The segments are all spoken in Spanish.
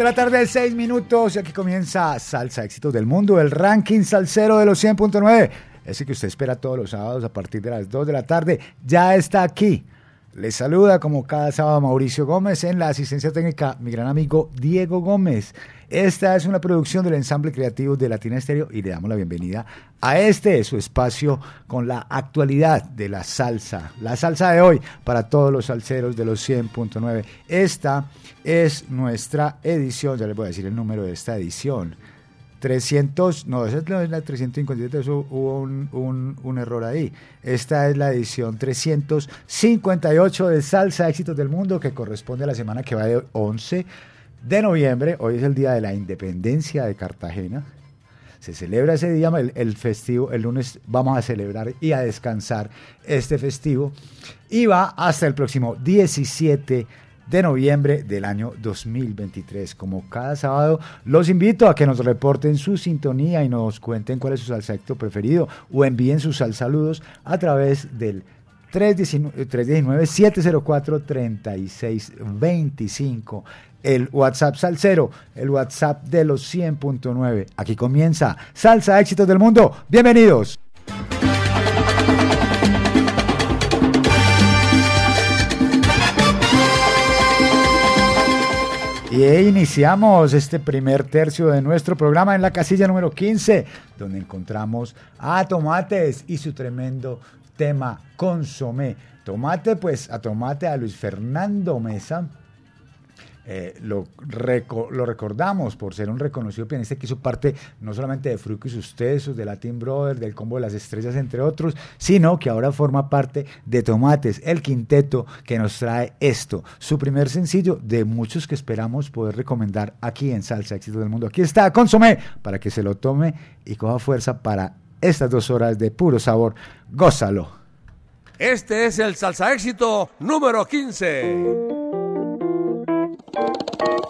De la tarde, seis minutos, y aquí comienza Salsa Éxitos del Mundo, el ranking salsero de los 100.9. Ese que usted espera todos los sábados a partir de las 2 de la tarde, ya está aquí. Les saluda como cada sábado Mauricio Gómez en la asistencia técnica mi gran amigo Diego Gómez. Esta es una producción del ensamble creativo de Latina Estéreo y le damos la bienvenida a este, su espacio con la actualidad de la salsa. La salsa de hoy para todos los salseros de los 100.9. Esta es nuestra edición, ya les voy a decir el número de esta edición. 300, no, esa es la 357, eso hubo un, un, un, error ahí. Esta es la edición 358 de Salsa Éxitos del Mundo, que corresponde a la semana que va de 11 de noviembre. Hoy es el día de la independencia de Cartagena. Se celebra ese día, el, festivo, el lunes vamos a celebrar y a descansar este festivo. Y va hasta el próximo 17 de noviembre del año 2023. Como cada sábado, los invito a que nos reporten su sintonía y nos cuenten cuál es su salsa preferido o envíen sus saludos a través del 319-704-3625. El WhatsApp Salsero, el WhatsApp de los 100.9. Aquí comienza Salsa Éxitos del Mundo. Bienvenidos. Y iniciamos este primer tercio de nuestro programa en la casilla número 15, donde encontramos a Tomates y su tremendo tema Consomé. Tomate, pues a Tomate, a Luis Fernando Mesa, eh, lo, reco lo, recordamos por ser un reconocido pianista que hizo parte no solamente de Fruco y sus tesos, de Latin Brothers, del Combo de las Estrellas, entre otros, sino que ahora forma parte de Tomates, el quinteto que nos trae esto, su primer sencillo de muchos que esperamos poder recomendar aquí en Salsa Éxito del Mundo. Aquí está Consomé para que se lo tome y coja fuerza para estas dos horas de puro sabor. Gózalo. Este es el Salsa Éxito número 15. Venga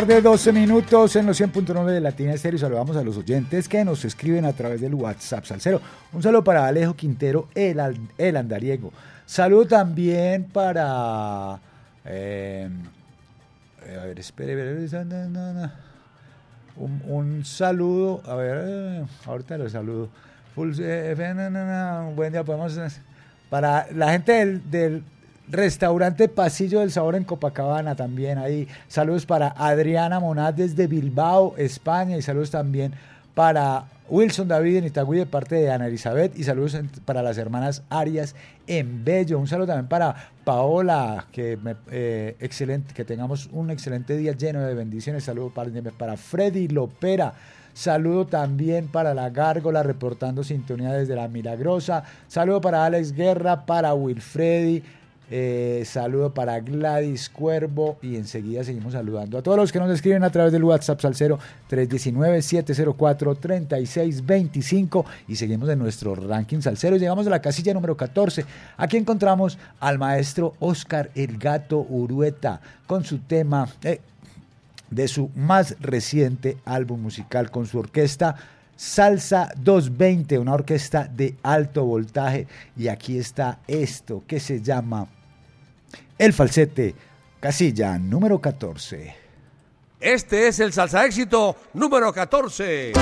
tarde, 12 minutos en los 100.9 de Latina Estéreo. Saludamos a los oyentes que nos escriben a través del WhatsApp Salcero. Un saludo para Alejo Quintero, el, el andariego. Saludo también para. eh, a ver, espere, espere. Un, un saludo, a ver, eh, ahorita lo saludo. Full- eh, buen día, podemos. eh, Para la gente del, del restaurante Pasillo del Sabor en Copacabana también ahí. Saludos para Adriana Monad desde Bilbao, España. Y saludos también para Wilson David en Itagüí de parte de Ana Elizabeth. Y saludos para las hermanas Arias en Bello. Un saludo también para Paola, que eh, excelente, que tengamos un excelente día lleno de bendiciones. Saludos para, para Freddy Lopera. Saludo también para la Gárgola reportando sintonía desde la Milagrosa. Saludo para Alex Guerra, para Wilfredi. Eh, saludo para Gladys Cuervo y enseguida seguimos saludando a todos los que nos escriben a través del WhatsApp Salcero 319-704-3625 y seguimos en nuestro ranking Salcero. Llegamos a la casilla número 14. Aquí encontramos al maestro Oscar El Gato Urueta con su tema, eh, de su más reciente álbum musical con su orquesta Salsa 220, una orquesta de alto voltaje. Y aquí está esto que se llama El Falsete, casilla número 14. Este es el salsa éxito número 14.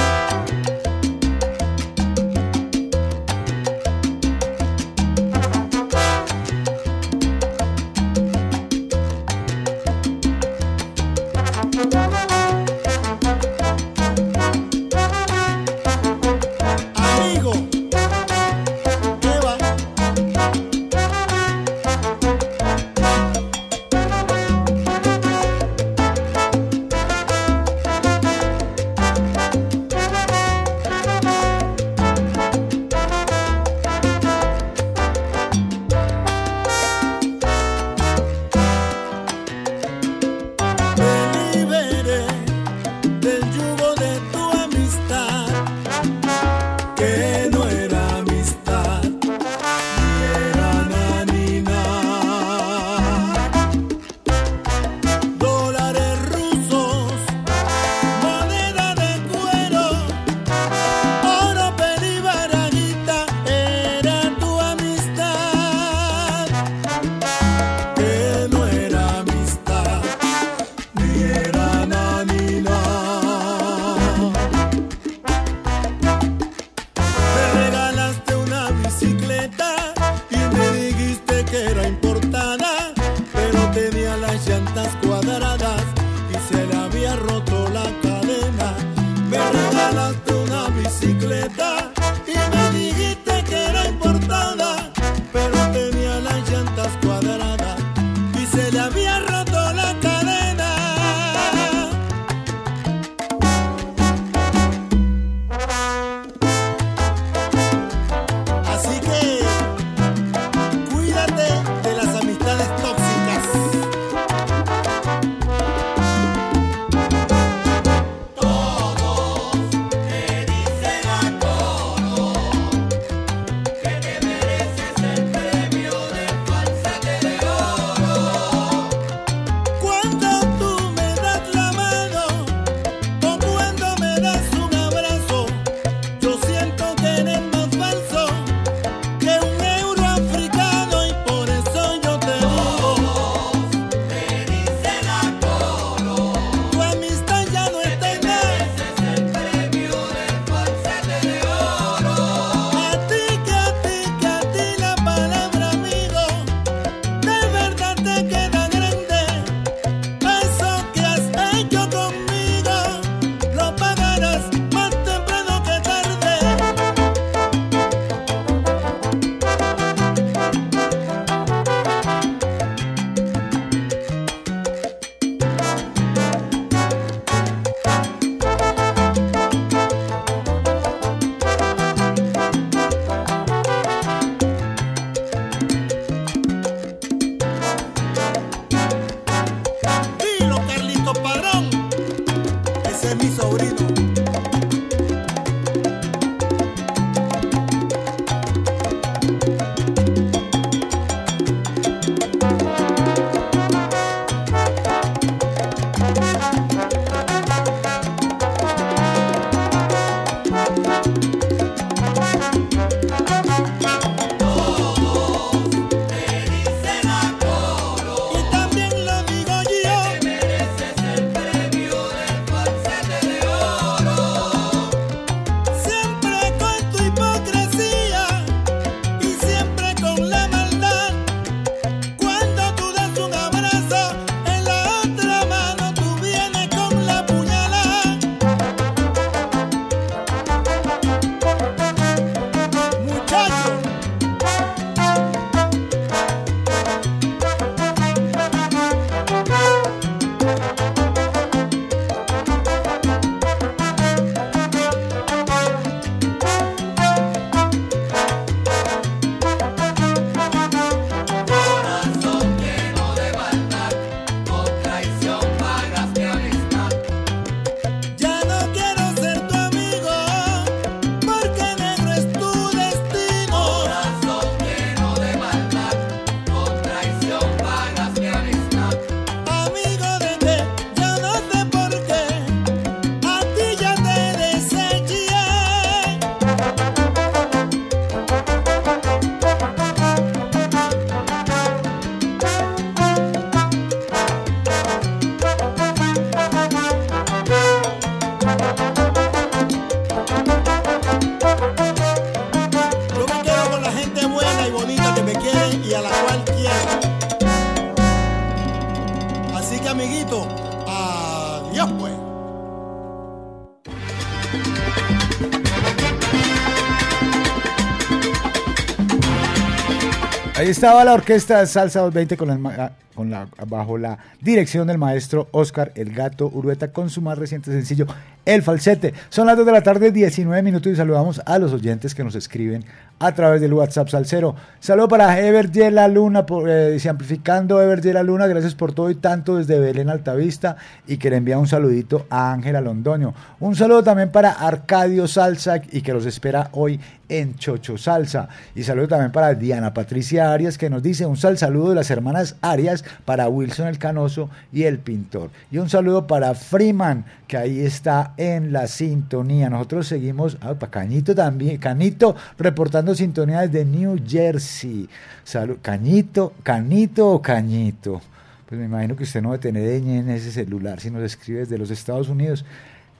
Estaba la orquesta Salsa 220 con, el ma- ah, con la, bajo la dirección del maestro Oscar El Gato Urueta con su más reciente sencillo, El Falsete. Son las 2 de la tarde, 19 minutos y saludamos a los oyentes que nos escriben a través del WhatsApp Salcero. Saludo para Ever La Luna, eh, dice, amplificando Ever La Luna, gracias por todo y tanto desde Belén Altavista y que le envía un saludito a Ángela Londoño. Un saludo también para Arcadio Salsa y que los espera hoy en Chocho Salsa. Y saludo también para Diana Patricia Arias que nos dice un sal saludo de las hermanas Arias para Wilson el Canoso y el Pintor. Y un saludo para Freeman que ahí está en la sintonía. Nosotros seguimos, ah, para Cañito también, Canito reportando sintonía desde New Jersey. Salud, Cañito, Canito o Cañito. Pues me imagino que usted no debe tener ñ en ese celular si nos escribe desde los Estados Unidos.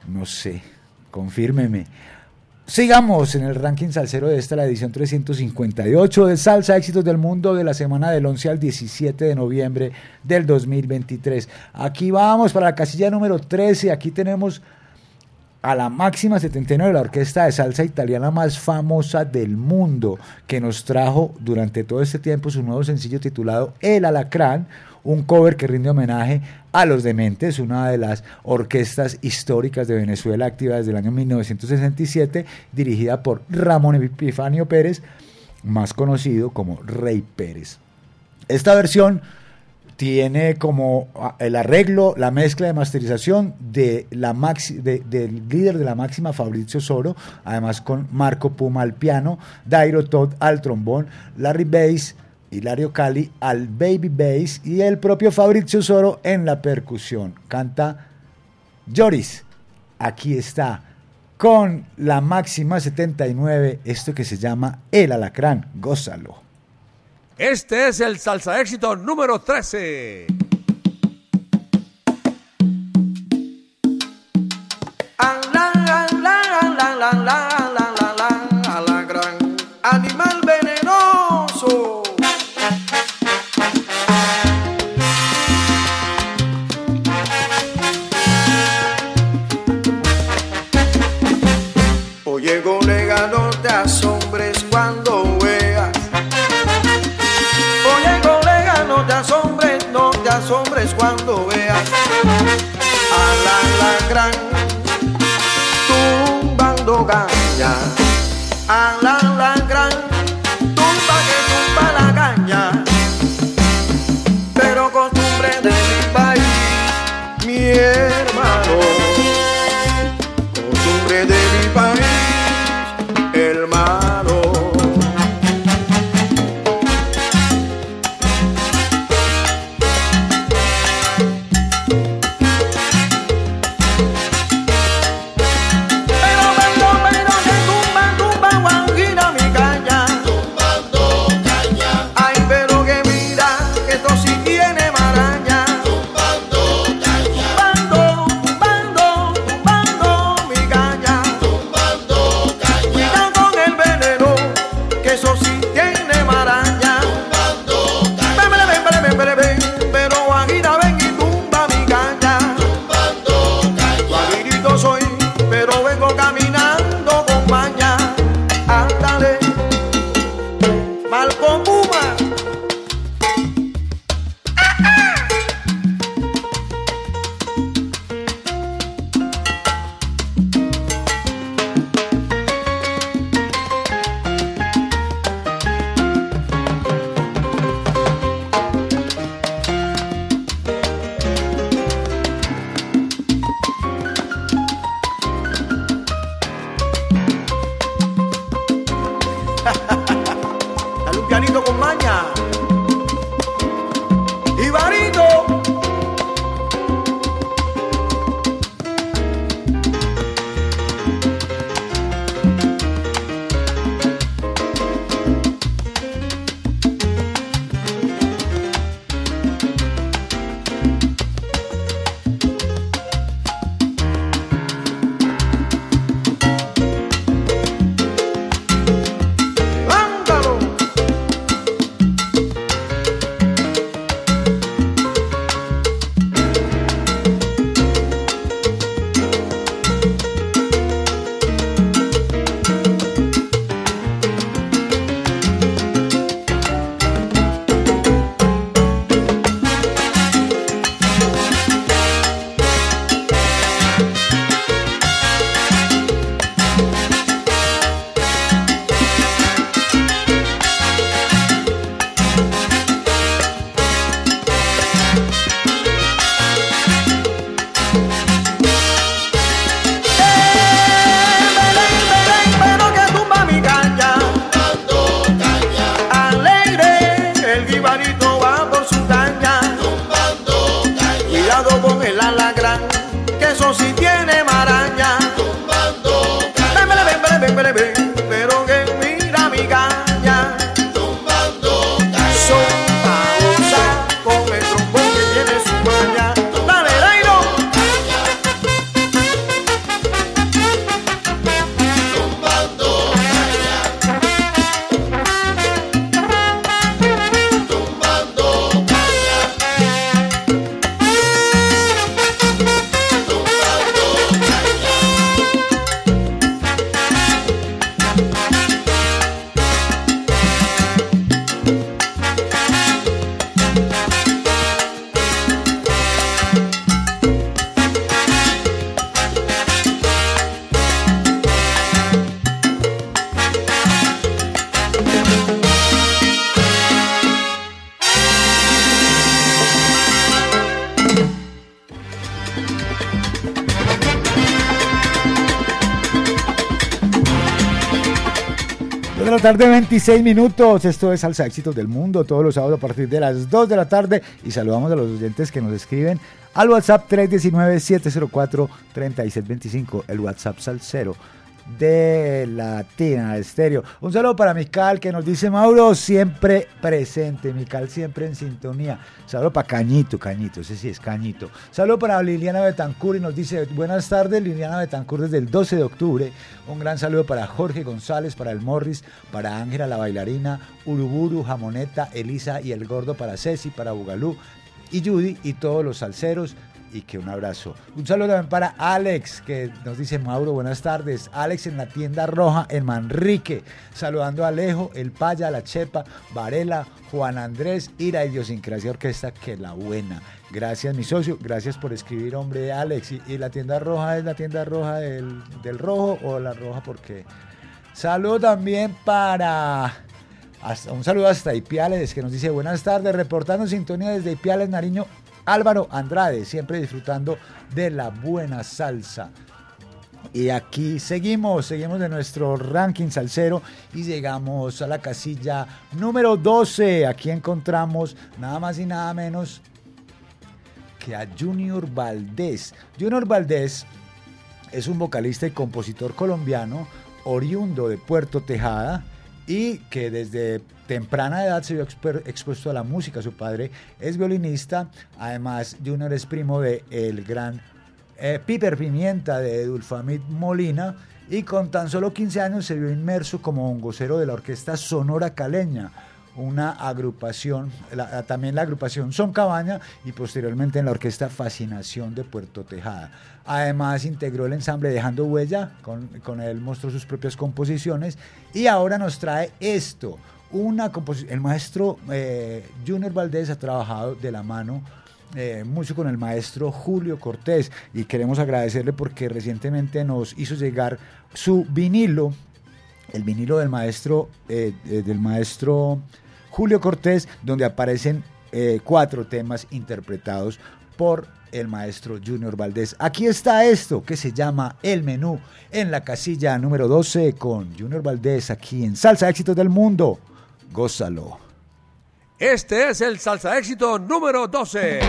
No sé, confírmeme. Sigamos en el ranking salsero de esta, la edición 358 de Salsa Éxitos del Mundo de la semana del 11 al 17 de noviembre del 2023. Aquí vamos para la casilla número 13. Aquí tenemos a la máxima 79 de la orquesta de salsa italiana más famosa del mundo, que nos trajo durante todo este tiempo su nuevo sencillo titulado El Alacrán, un cover que rinde homenaje a Los Dementes, una de las orquestas históricas de Venezuela activa desde el año 1967, dirigida por Ramón Epifanio Pérez, más conocido como Rey Pérez. Esta versión tiene como ah, el arreglo, la mezcla de masterización de la del líder de la máxima Fabrizio Soro, además con Marco Puma al piano, Dairo Todd al trombón, Larry Bass, Hilario Cali al baby bass y el propio Fabrizio Soro en la percusión. Canta Joris. Aquí está con la máxima 79, esto que se llama El Alacrán. Gózalo. Este es el salsa éxito número 13. Animal 26 minutos. Esto es Salsa Éxitos del Mundo, todos los sábados a partir de las 2 de la tarde. Y saludamos a los oyentes que nos escriben al WhatsApp 319-704-3625, el WhatsApp Salcero de Latina Estéreo. Un saludo para Mical que nos dice Mauro, siempre presente, Mical siempre en sintonía. Saludo para Cañito, Cañito, ese sí es Cañito. Saludo para Liliana Betancur y nos dice, buenas tardes Liliana Betancur desde el 12 de octubre. Un gran saludo para Jorge González, para el Morris, para Ángela la bailarina, Uruburu, Jamoneta, Elisa y el gordo para Ceci, para Bugalú y Judy y todos los salseros y que un abrazo. Un saludo también para Alex, que nos dice Mauro, buenas tardes. Alex en la tienda roja en Manrique, saludando a Alejo, el Paya, la Chepa, Varela, Juan Andrés y la Idiosincrasia Orquesta, que la buena. Gracias, mi socio, gracias por escribir, hombre, Alex. Y, la tienda roja es la tienda roja del, del rojo o la roja porque... Saludo también para... un saludo hasta Ipiales, que nos dice buenas tardes, reportando sintonía desde Ipiales, Nariño, Álvaro Andrade, siempre disfrutando de la buena salsa. Y aquí seguimos, seguimos de nuestro ranking salsero y llegamos a la casilla número 12. Aquí encontramos nada más y nada menos que a Junior Valdés. Junior Valdés es un vocalista y compositor colombiano oriundo de Puerto Tejada y que desde temprana edad se vio expuesto a la música. Su padre es violinista, además Junior es primo de el gran eh, Piper Pimienta de Dulfamid Molina y con tan solo 15 años se vio inmerso como vocero de la orquesta Sonora Caleña, una agrupación, también la agrupación Son Cabaña y posteriormente en la orquesta Fascinación de Puerto Tejada. Además integró el ensamble Dejando Huella, con, con él mostró sus propias composiciones y ahora nos trae esto, una composición, el maestro eh, Junior Valdés ha trabajado de la mano eh, mucho con el maestro Julio Cortés y queremos agradecerle porque recientemente nos hizo llegar su vinilo, el vinilo del maestro, eh, eh, del maestro Julio Cortés, donde aparecen cuatro temas interpretados por el maestro Junior Valdés. Aquí está esto que se llama El Menú en la casilla número 12 con Junior Valdés aquí en Salsa Éxitos del Mundo. Gózalo. Este es el salsa éxito número 12.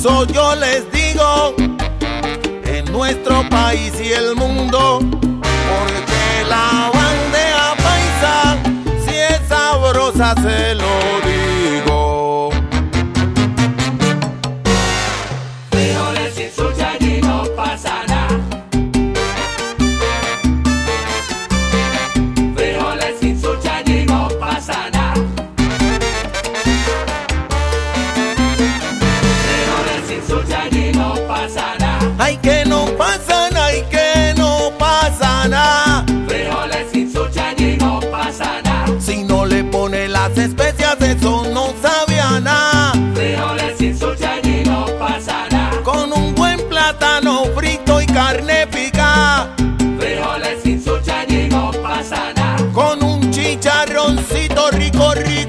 Delicioso yo les digo, nuestro país y el mundo. Porque la bandeja paisa, si es sabrosa, se lo digo. Chicharroncito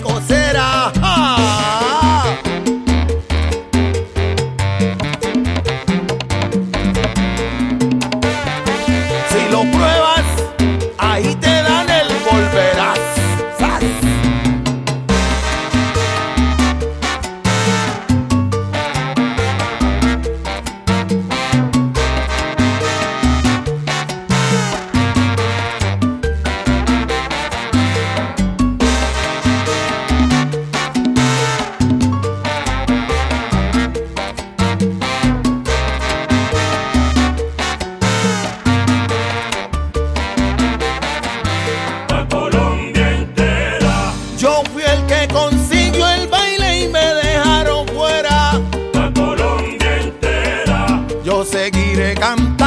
seguiré cantando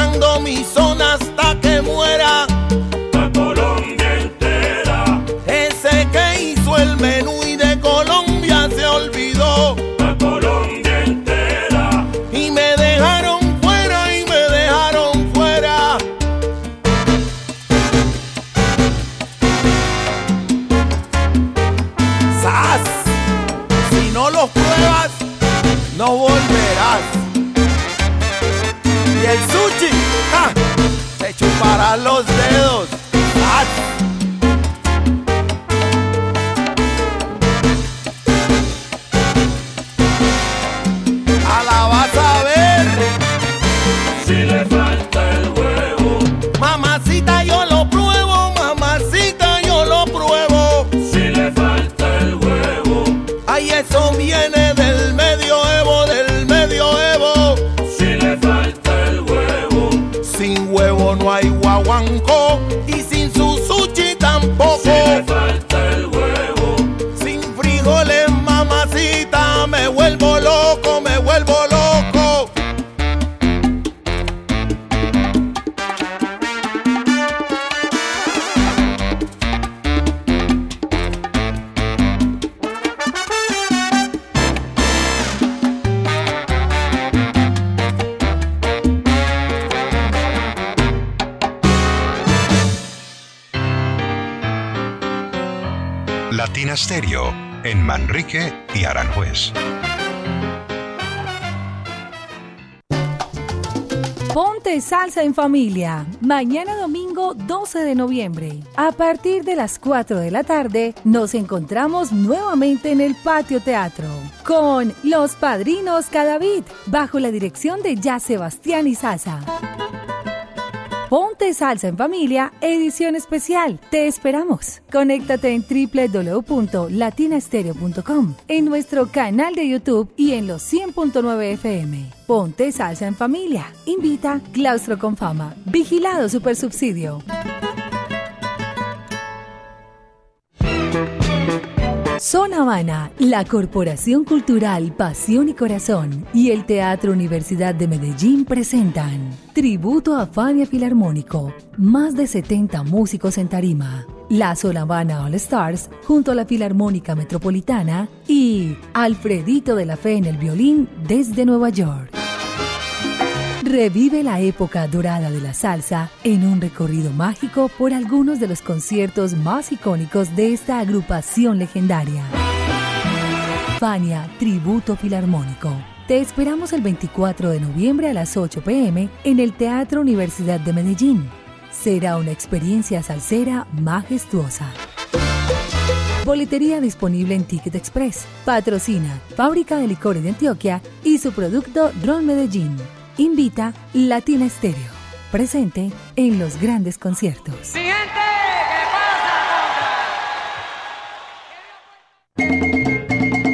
Mañana domingo 12 de noviembre. A partir de las 4 de la tarde nos encontramos nuevamente en el patio teatro con Los Padrinos Cadavid bajo la dirección de Ya Sebastián y Sasa. Ponte Salsa en Familia, edición especial. Te esperamos. Conéctate en www.latinastereo.com, en nuestro canal de YouTube y en los 100.9 FM. Ponte Salsa en Familia. Invita Claustro con Fama. Vigilado Supersubsidio. Son Habana, la Corporación Cultural Pasión y Corazón y el Teatro Universidad de Medellín presentan Tributo a Fania Filarmónico, más de 70 músicos en tarima, la Son Habana All Stars junto a la Filarmónica Metropolitana y Alfredito de la Fe en el violín desde Nueva York. Revive la época dorada de la salsa en un recorrido mágico por algunos de los conciertos más icónicos de esta agrupación legendaria. Fania Tributo Filarmónico. Te esperamos el 24 de noviembre a las 8 pm en el Teatro Universidad de Medellín. Será una experiencia salsera majestuosa. Boletería disponible en Ticket Express. Patrocina Fábrica de Licores de Antioquia y su producto Ron Medellín. Invita Latina Estéreo. Presente en los grandes conciertos. Siguiente, ¿qué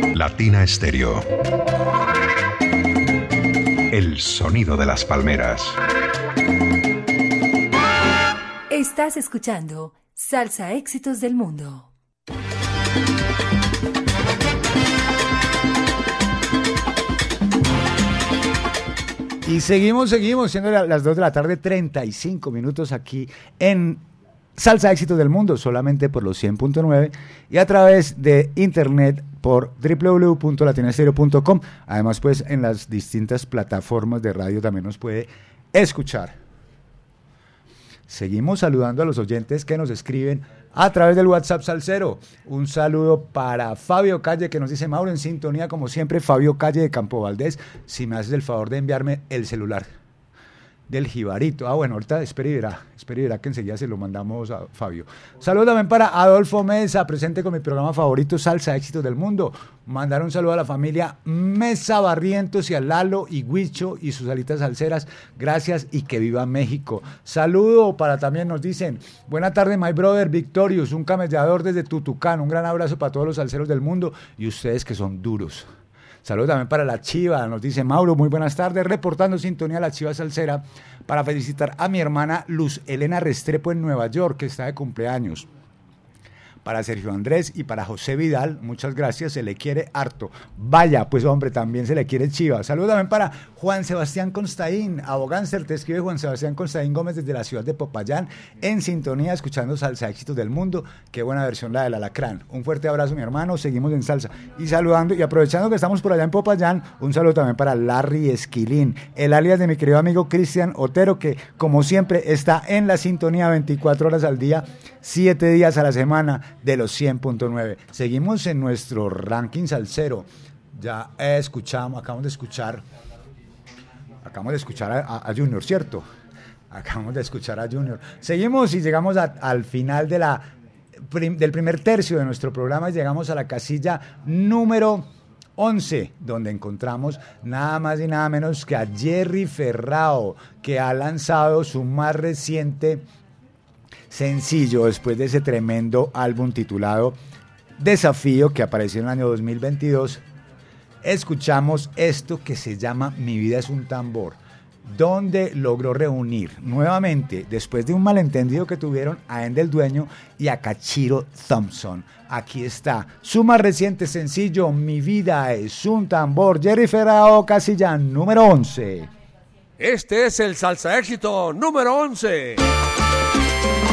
pasa, Latina Estéreo. El sonido de las palmeras. Estás escuchando Salsa Éxitos del Mundo. Y seguimos, seguimos, siendo la- las 2 de la tarde, 35 minutos aquí en Salsa Éxitos del Mundo, solamente por los 100.9 y a través de internet por www.latinastereo.com. Además, pues en las distintas plataformas de radio también nos puede escuchar. Seguimos saludando a los oyentes que nos escriben a través del WhatsApp Salcero. Un saludo para Fabio Calle que nos dice, Mauro, en sintonía como siempre, Fabio Calle de Campo Valdés, si me haces el favor de enviarme el celular del Jibarito. Ah, bueno, ahorita espere y verá, espere y verá que enseguida se lo mandamos a Fabio. Saludos también para Adolfo Mesa, presente con mi programa favorito, Salsa Éxitos del Mundo. Mandar un saludo a la familia Mesa Barrientos y a Lalo y Huicho y sus alitas salseras. Gracias y que viva México. Saludo para también nos dicen, buena tarde, my brother Victorious, un camellador desde Tutucán. Un gran abrazo para todos los salseros del mundo y ustedes que son duros. Saludos también para la Chiva, nos dice Mauro, muy buenas tardes, reportando sintonía la Chiva Salsera para felicitar a mi hermana Luz Elena Restrepo en Nueva York, que está de cumpleaños. Para Sergio Andrés y para José Vidal, muchas gracias, se le quiere harto. Vaya, pues hombre, también se le quiere chiva. Saludos también para Juan Sebastián Constaín, abogáncer, te escribe Juan Sebastián Constaín Gómez desde la ciudad de Popayán, en sintonía, escuchando Salsa Éxitos del Mundo. Qué buena versión la del Alacrán. Un fuerte abrazo, mi hermano, seguimos en salsa. Y saludando, y aprovechando que estamos por allá en Popayán, un saludo también para Larry Esquilín, el alias de mi querido amigo Cristian Otero, que como siempre está en la sintonía 24 horas al día, 7 días a la semana de los 100.9. Seguimos en nuestro ranking salsero. Ya eh, escuchamos, acabamos de escuchar, acabamos de escuchar a, Junior, ¿cierto? Acabamos de escuchar a Junior. Seguimos y llegamos al final de la, del primer tercio de nuestro programa y llegamos a la casilla número 11, donde encontramos nada más y nada menos que a Jerry Ferrao, que ha lanzado su más reciente sencillo después de ese tremendo álbum titulado Desafío que apareció en el año 2022. Escuchamos esto que se llama Mi vida es un tambor, donde logró reunir nuevamente, después de un malentendido que tuvieron, a Endel Dueño y a Cachiro Thompson. Aquí está su más reciente sencillo, Mi vida es un tambor, Jerry Ferrao, casilla número 11. Este es el salsa éxito número 11.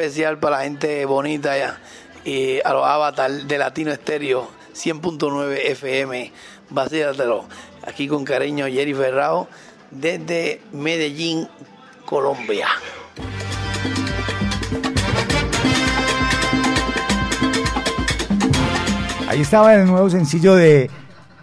especial para la gente bonita allá y a los avatar de Latino Estéreo 100.9 FM. Vacílatelo. Aquí con cariño Jerry Ferrao desde Medellín, Colombia. Ahí estaba el nuevo sencillo de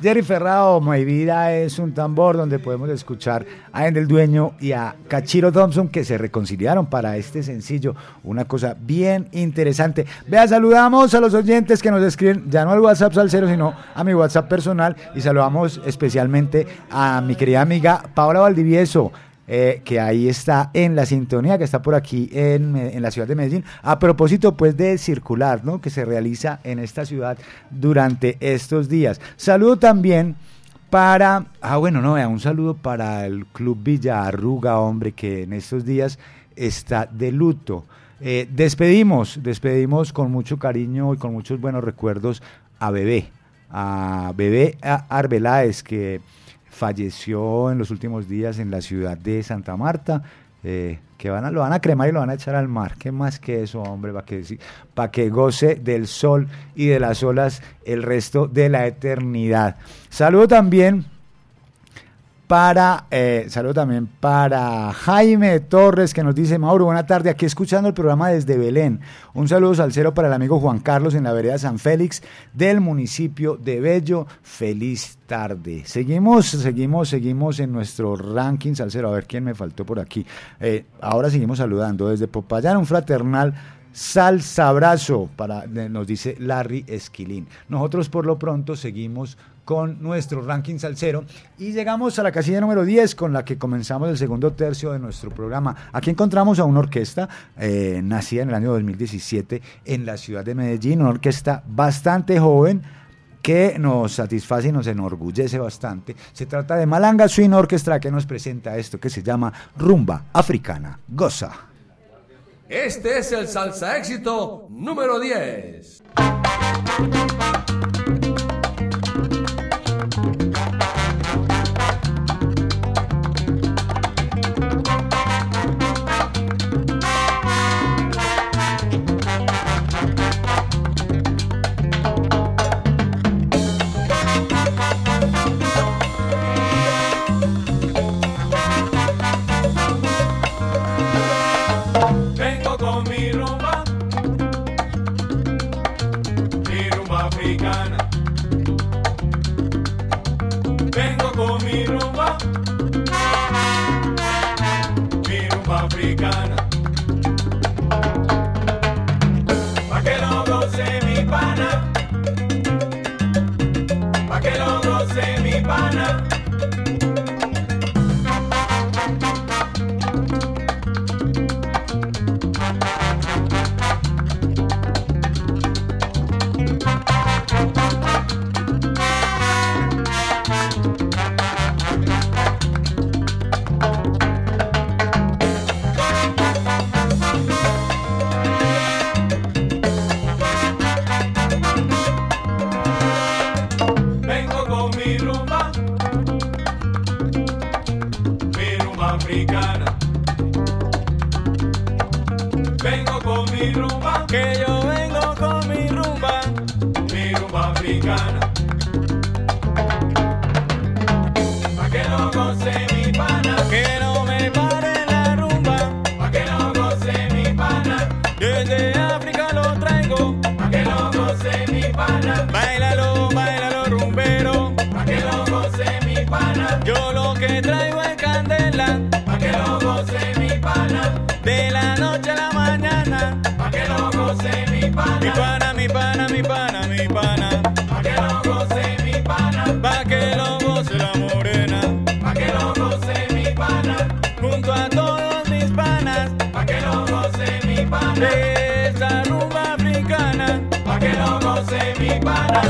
Jerry Ferrao, Mi vida es un tambor, donde podemos escuchar a Endel Dueño y a Cachiro Thompson que se reconciliaron para este sencillo. Una cosa bien interesante. Vea, saludamos a los oyentes que nos escriben, ya no al WhatsApp Salcero, sino a mi WhatsApp personal y saludamos especialmente a mi querida amiga Paola Valdivieso. Eh, que ahí está en la sintonía, que está por aquí en, en la ciudad de Medellín. A propósito, pues, de circular, ¿no? Que se realiza en esta ciudad durante estos días. Saludo también para, ah, bueno, no, un saludo para el Club Villarruga, hombre, que en estos días está de luto. Eh, despedimos, despedimos con mucho cariño y con muchos buenos recuerdos a Bebé, a Bebé Arbeláez, que falleció en los últimos días en la ciudad de Santa Marta. eh, que van a, lo van a cremar y lo van a echar al mar. ¿Qué más que eso, hombre? Para que, pa' que goce del sol y de las olas el resto de la eternidad. Saludo también para, eh, saludo también para Jaime Torres que nos dice, Mauro, buena tarde, aquí escuchando el programa desde Belén. Un saludo salcero para el amigo Juan Carlos en la vereda San Félix del municipio de Bello. Feliz tarde. Seguimos, seguimos, seguimos en nuestro ranking salsero. A ver quién me faltó por aquí. Eh, ahora seguimos saludando desde Popayán, un fraternal Salsa abrazo para, nos dice Larry Esquilín. Nosotros por lo pronto seguimos con nuestro ranking salsero y llegamos a la casilla número 10 con la que comenzamos el segundo tercio de nuestro programa. Aquí encontramos a una orquesta eh, nacida en el año 2017 en la ciudad de Medellín, una orquesta bastante joven que nos satisface y nos enorgullece bastante. Se trata de Malanga Swing Orchestra que nos presenta esto que se llama Rumba Africana. Goza. Este es el salsa éxito número 10. Pana. Mi pana, mi pana, mi pana, mi pana. Pa' que lo goce mi pana. Pa' que lo goce la morena. Pa' que lo goce mi pana. Junto a todos mis panas. Pa' que lo goce mi pana. De esa rumba africana. Pa' que lo goce mi pana.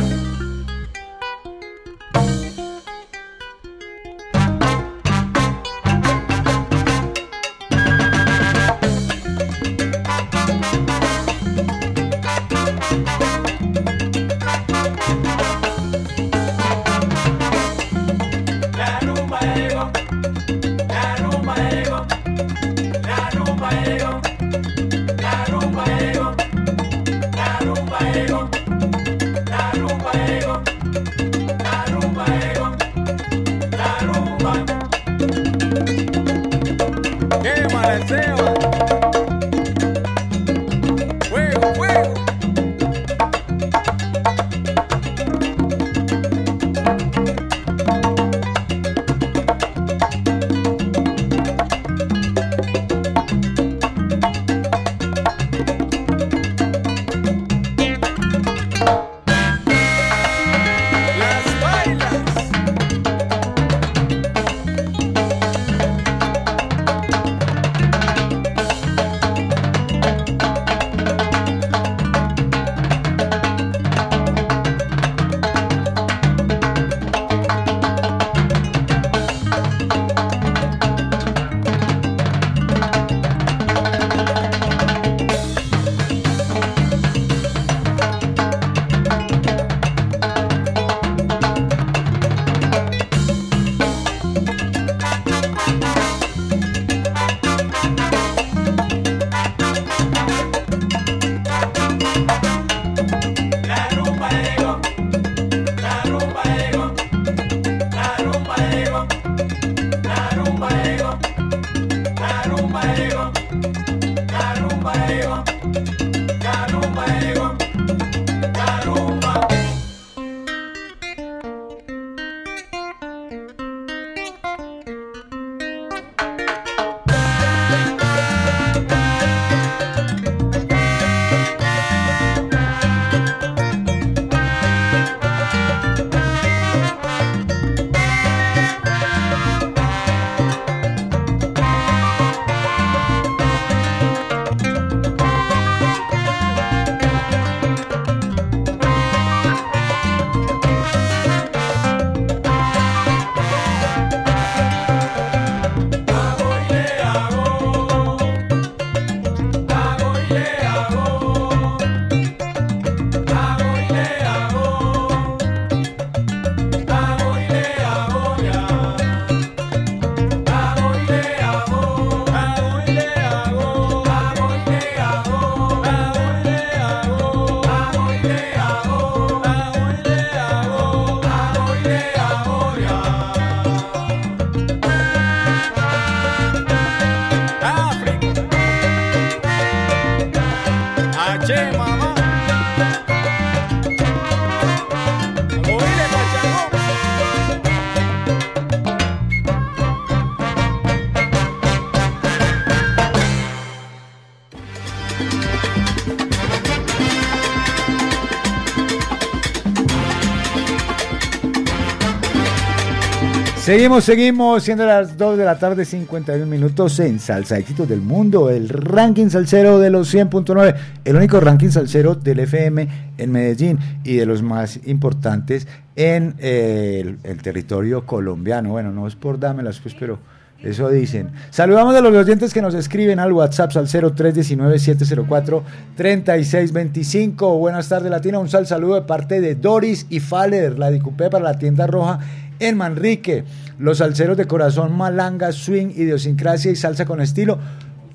Seguimos, seguimos, siendo las 2 de la tarde, 51 minutos en Salsa Éxitos del Mundo, el ranking salsero de los 100.9, el único ranking salsero del FM en Medellín y de los más importantes en eh, el, el territorio colombiano. Bueno, no es por dámelas, pues, pero eso dicen. Saludamos a los oyentes que nos escriben al WhatsApp al 0319-704-3625. Buenas tardes, Latina. Un sal saludo de parte de Doris y Faller, la Dicupé para la tienda roja en Manrique. Los salseros de corazón, malanga, swing, idiosincrasia y salsa con estilo.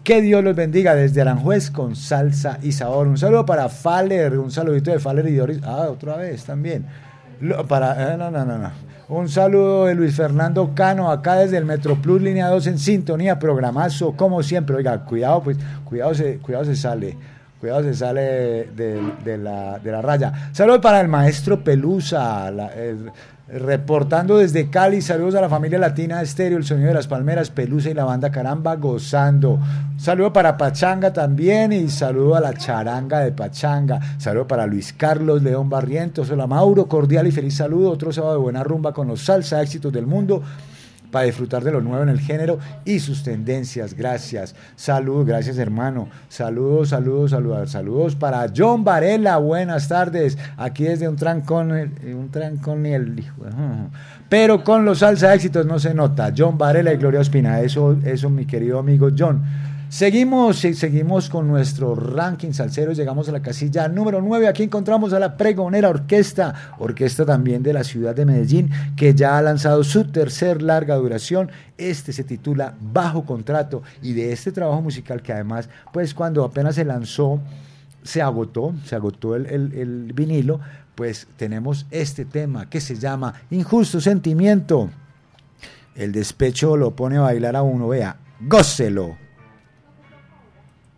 Que Dios los bendiga desde Aranjuez con salsa y sabor. Un saludo para Faller, un saludito de Faller y Doris. Ah, otra vez también. Para, eh, no, no, no, no. Un saludo de Luis Fernando Cano, acá desde el Metro Plus Línea 2 en sintonía, programazo, como siempre. Oiga, cuidado, pues, cuidado se, cuidado se sale. Cuidado se sale de, la, de la raya. Saludos para el maestro Pelusa, reportando desde Cali. Saludos a la familia latina Estéreo, el sonido de las palmeras, Pelusa y la banda Caramba gozando. Saludo para Pachanga también y saludo a la charanga de Pachanga. Saludo para Luis Carlos León Barrientos. Hola Mauro, cordial y feliz saludo. Otro sábado de buena rumba con los salsa éxitos del mundo para disfrutar de lo nuevo en el género y sus tendencias. Gracias. Saludos, gracias hermano. Saludos, saludos, saludos. Saludos para John Varela. Buenas tardes. Aquí desde un trancón, eh, un trancón y el hijo. Pero con los salsa éxitos no se nota. John Varela y Gloria Ospina. Eso, eso, mi querido amigo John. Seguimos, seguimos con nuestro ranking salsero. Llegamos a la casilla número 9. Aquí encontramos a la Pregonera Orquesta, orquesta también de la ciudad de Medellín, que ya ha lanzado su tercer larga duración. Este se titula Bajo Contrato. Y de este trabajo musical que además, pues cuando apenas se lanzó, se agotó, se agotó el, el- el vinilo, pues tenemos este tema que se llama Injusto Sentimiento. El despecho lo pone a bailar a uno, vea, gócelo.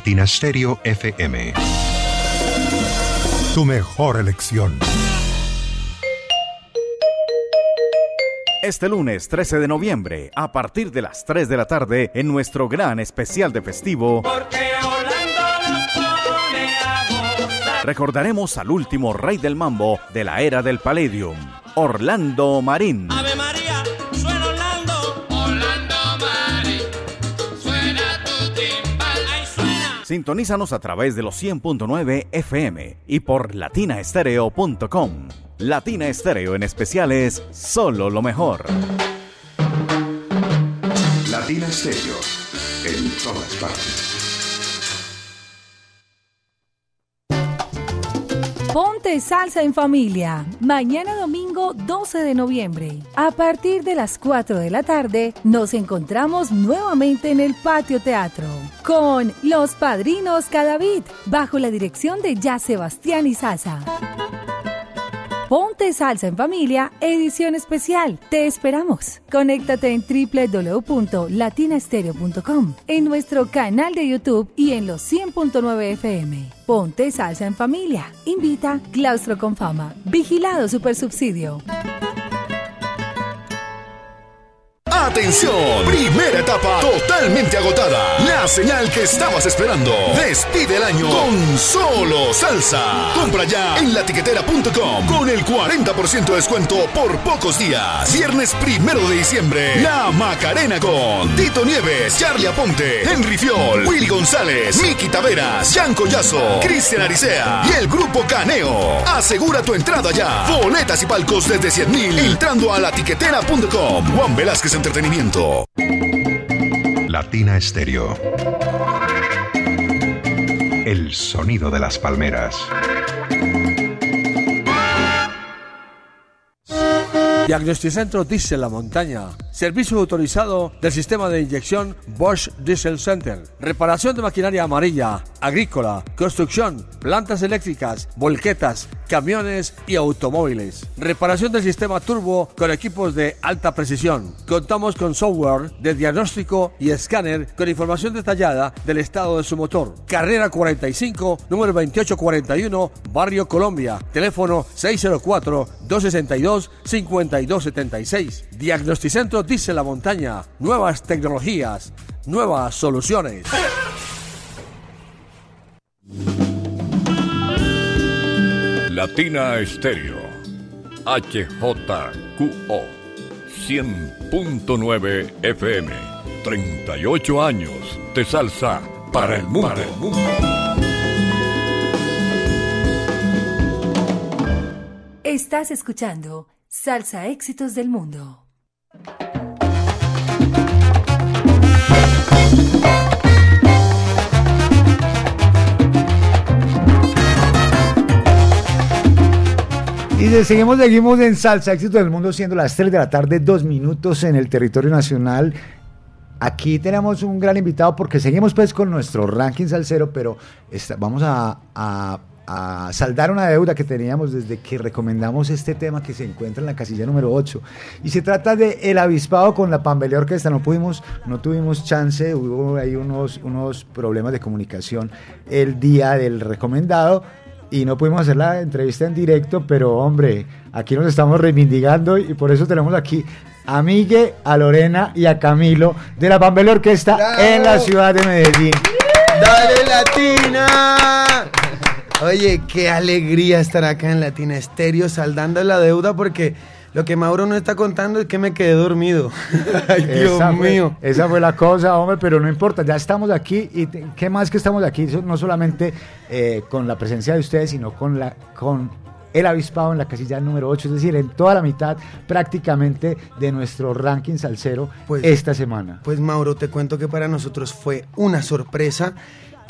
Medellín, Latina Stereo FM. Tu mejor elección. Este lunes 13 de noviembre, a partir de las 3 de la tarde, en nuestro gran especial de festivo, Porque Orlando nos pone a gozar. recordaremos al último rey del mambo de la era del Palladium, Orlando Marín. Ave Sintonízanos a través de los 100.9 FM y por latinaestereo.com. Latina Estéreo en especiales, solo lo mejor. Latina Stereo. En todas partes. Salsa en familia. Mañana domingo 12 de noviembre. A partir de las 4 de la tarde nos encontramos nuevamente en el patio teatro con los padrinos Cadavid bajo la dirección de Ya Sebastián y Sasa. Ponte Salsa en Familia, edición especial. Te esperamos. Conéctate en www.latinastereo.com, en nuestro canal de YouTube y en los 100.9 FM. Ponte Salsa en Familia. Invita Claustro con Fama. Vigilado Supersubsidio. Atención, primera etapa totalmente agotada. La señal que estabas esperando. Despide el año con solo salsa. Compra ya en latiquetera.com con el 40% de descuento por pocos días. Viernes primero de diciembre. La Macarena con Tito Nieves, Charlie Aponte, Henry Fiol, Willy González, Miki Taveras, Jan Collazo, Cristian Aricea y el grupo Caneo. Asegura tu entrada ya. Boletas y palcos desde 100 mil entrando a latiquetera.com. Juan Velázquez Entretenimiento. Latina Stereo. El sonido de las palmeras. Diagnosticentro Diesel La Montaña. Servicio autorizado del sistema de inyección Bosch Diesel Center. Reparación de maquinaria amarilla, agrícola, construcción, plantas eléctricas, volquetas, camiones y automóviles. Reparación del sistema turbo con equipos de alta precisión. Contamos con software de diagnóstico y escáner con información detallada del estado de su motor. Carrera 45, número 2841, Barrio Colombia. Teléfono 604-262-5276. Diagnosticentro Dice la Montaña. Nuevas tecnologías, nuevas soluciones. Latina Estéreo. HJQO. 100.9 FM. 38 años de salsa para el mundo. Estás escuchando Salsa Éxitos del Mundo. Y seguimos, seguimos en Salsa Éxito del Mundo, siendo las 3 de la tarde, dos minutos en el territorio nacional. Aquí tenemos un gran invitado porque seguimos pues con nuestro ranking salsero, pero vamos a- a saldar una deuda que teníamos desde que recomendamos este tema que se encuentra en la casilla número 8. Y se trata de El Avispado con la Pambelea Orquesta. No pudimos, no tuvimos chance, hubo ahí unos, unos problemas de comunicación el día del recomendado y no pudimos hacer la entrevista en directo, pero hombre, aquí nos estamos reivindicando y por eso tenemos aquí a Migue, a Lorena y a Camilo de la Pambelea Orquesta ¡Bravo! en la ciudad de Medellín. ¡Dale, Latina! Oye, qué alegría estar acá en Latina Estéreo saldando la deuda porque lo que Mauro no está contando es que me quedé dormido. Ay, Dios esa fue, mío. Esa fue la cosa, hombre, pero no importa, ya estamos aquí y te- qué más que estamos aquí, no solamente eh, con la presencia de ustedes, sino con la con el avispado en la casilla número 8, es decir, en toda la mitad prácticamente de nuestro ranking salsero esta semana. Pues Mauro, te cuento que para nosotros fue una sorpresa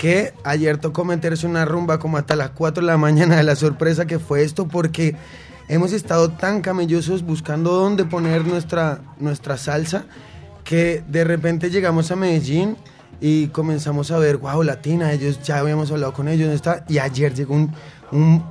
que ayer tocó meterse una rumba como hasta las 4 de la mañana de la sorpresa que fue esto porque hemos estado tan camellosos buscando dónde poner nuestra, nuestra salsa que de repente llegamos a Medellín y comenzamos a ver, wow, Latina, ellos ya habíamos hablado con ellos, ¿dónde está? Y ayer llegó un, un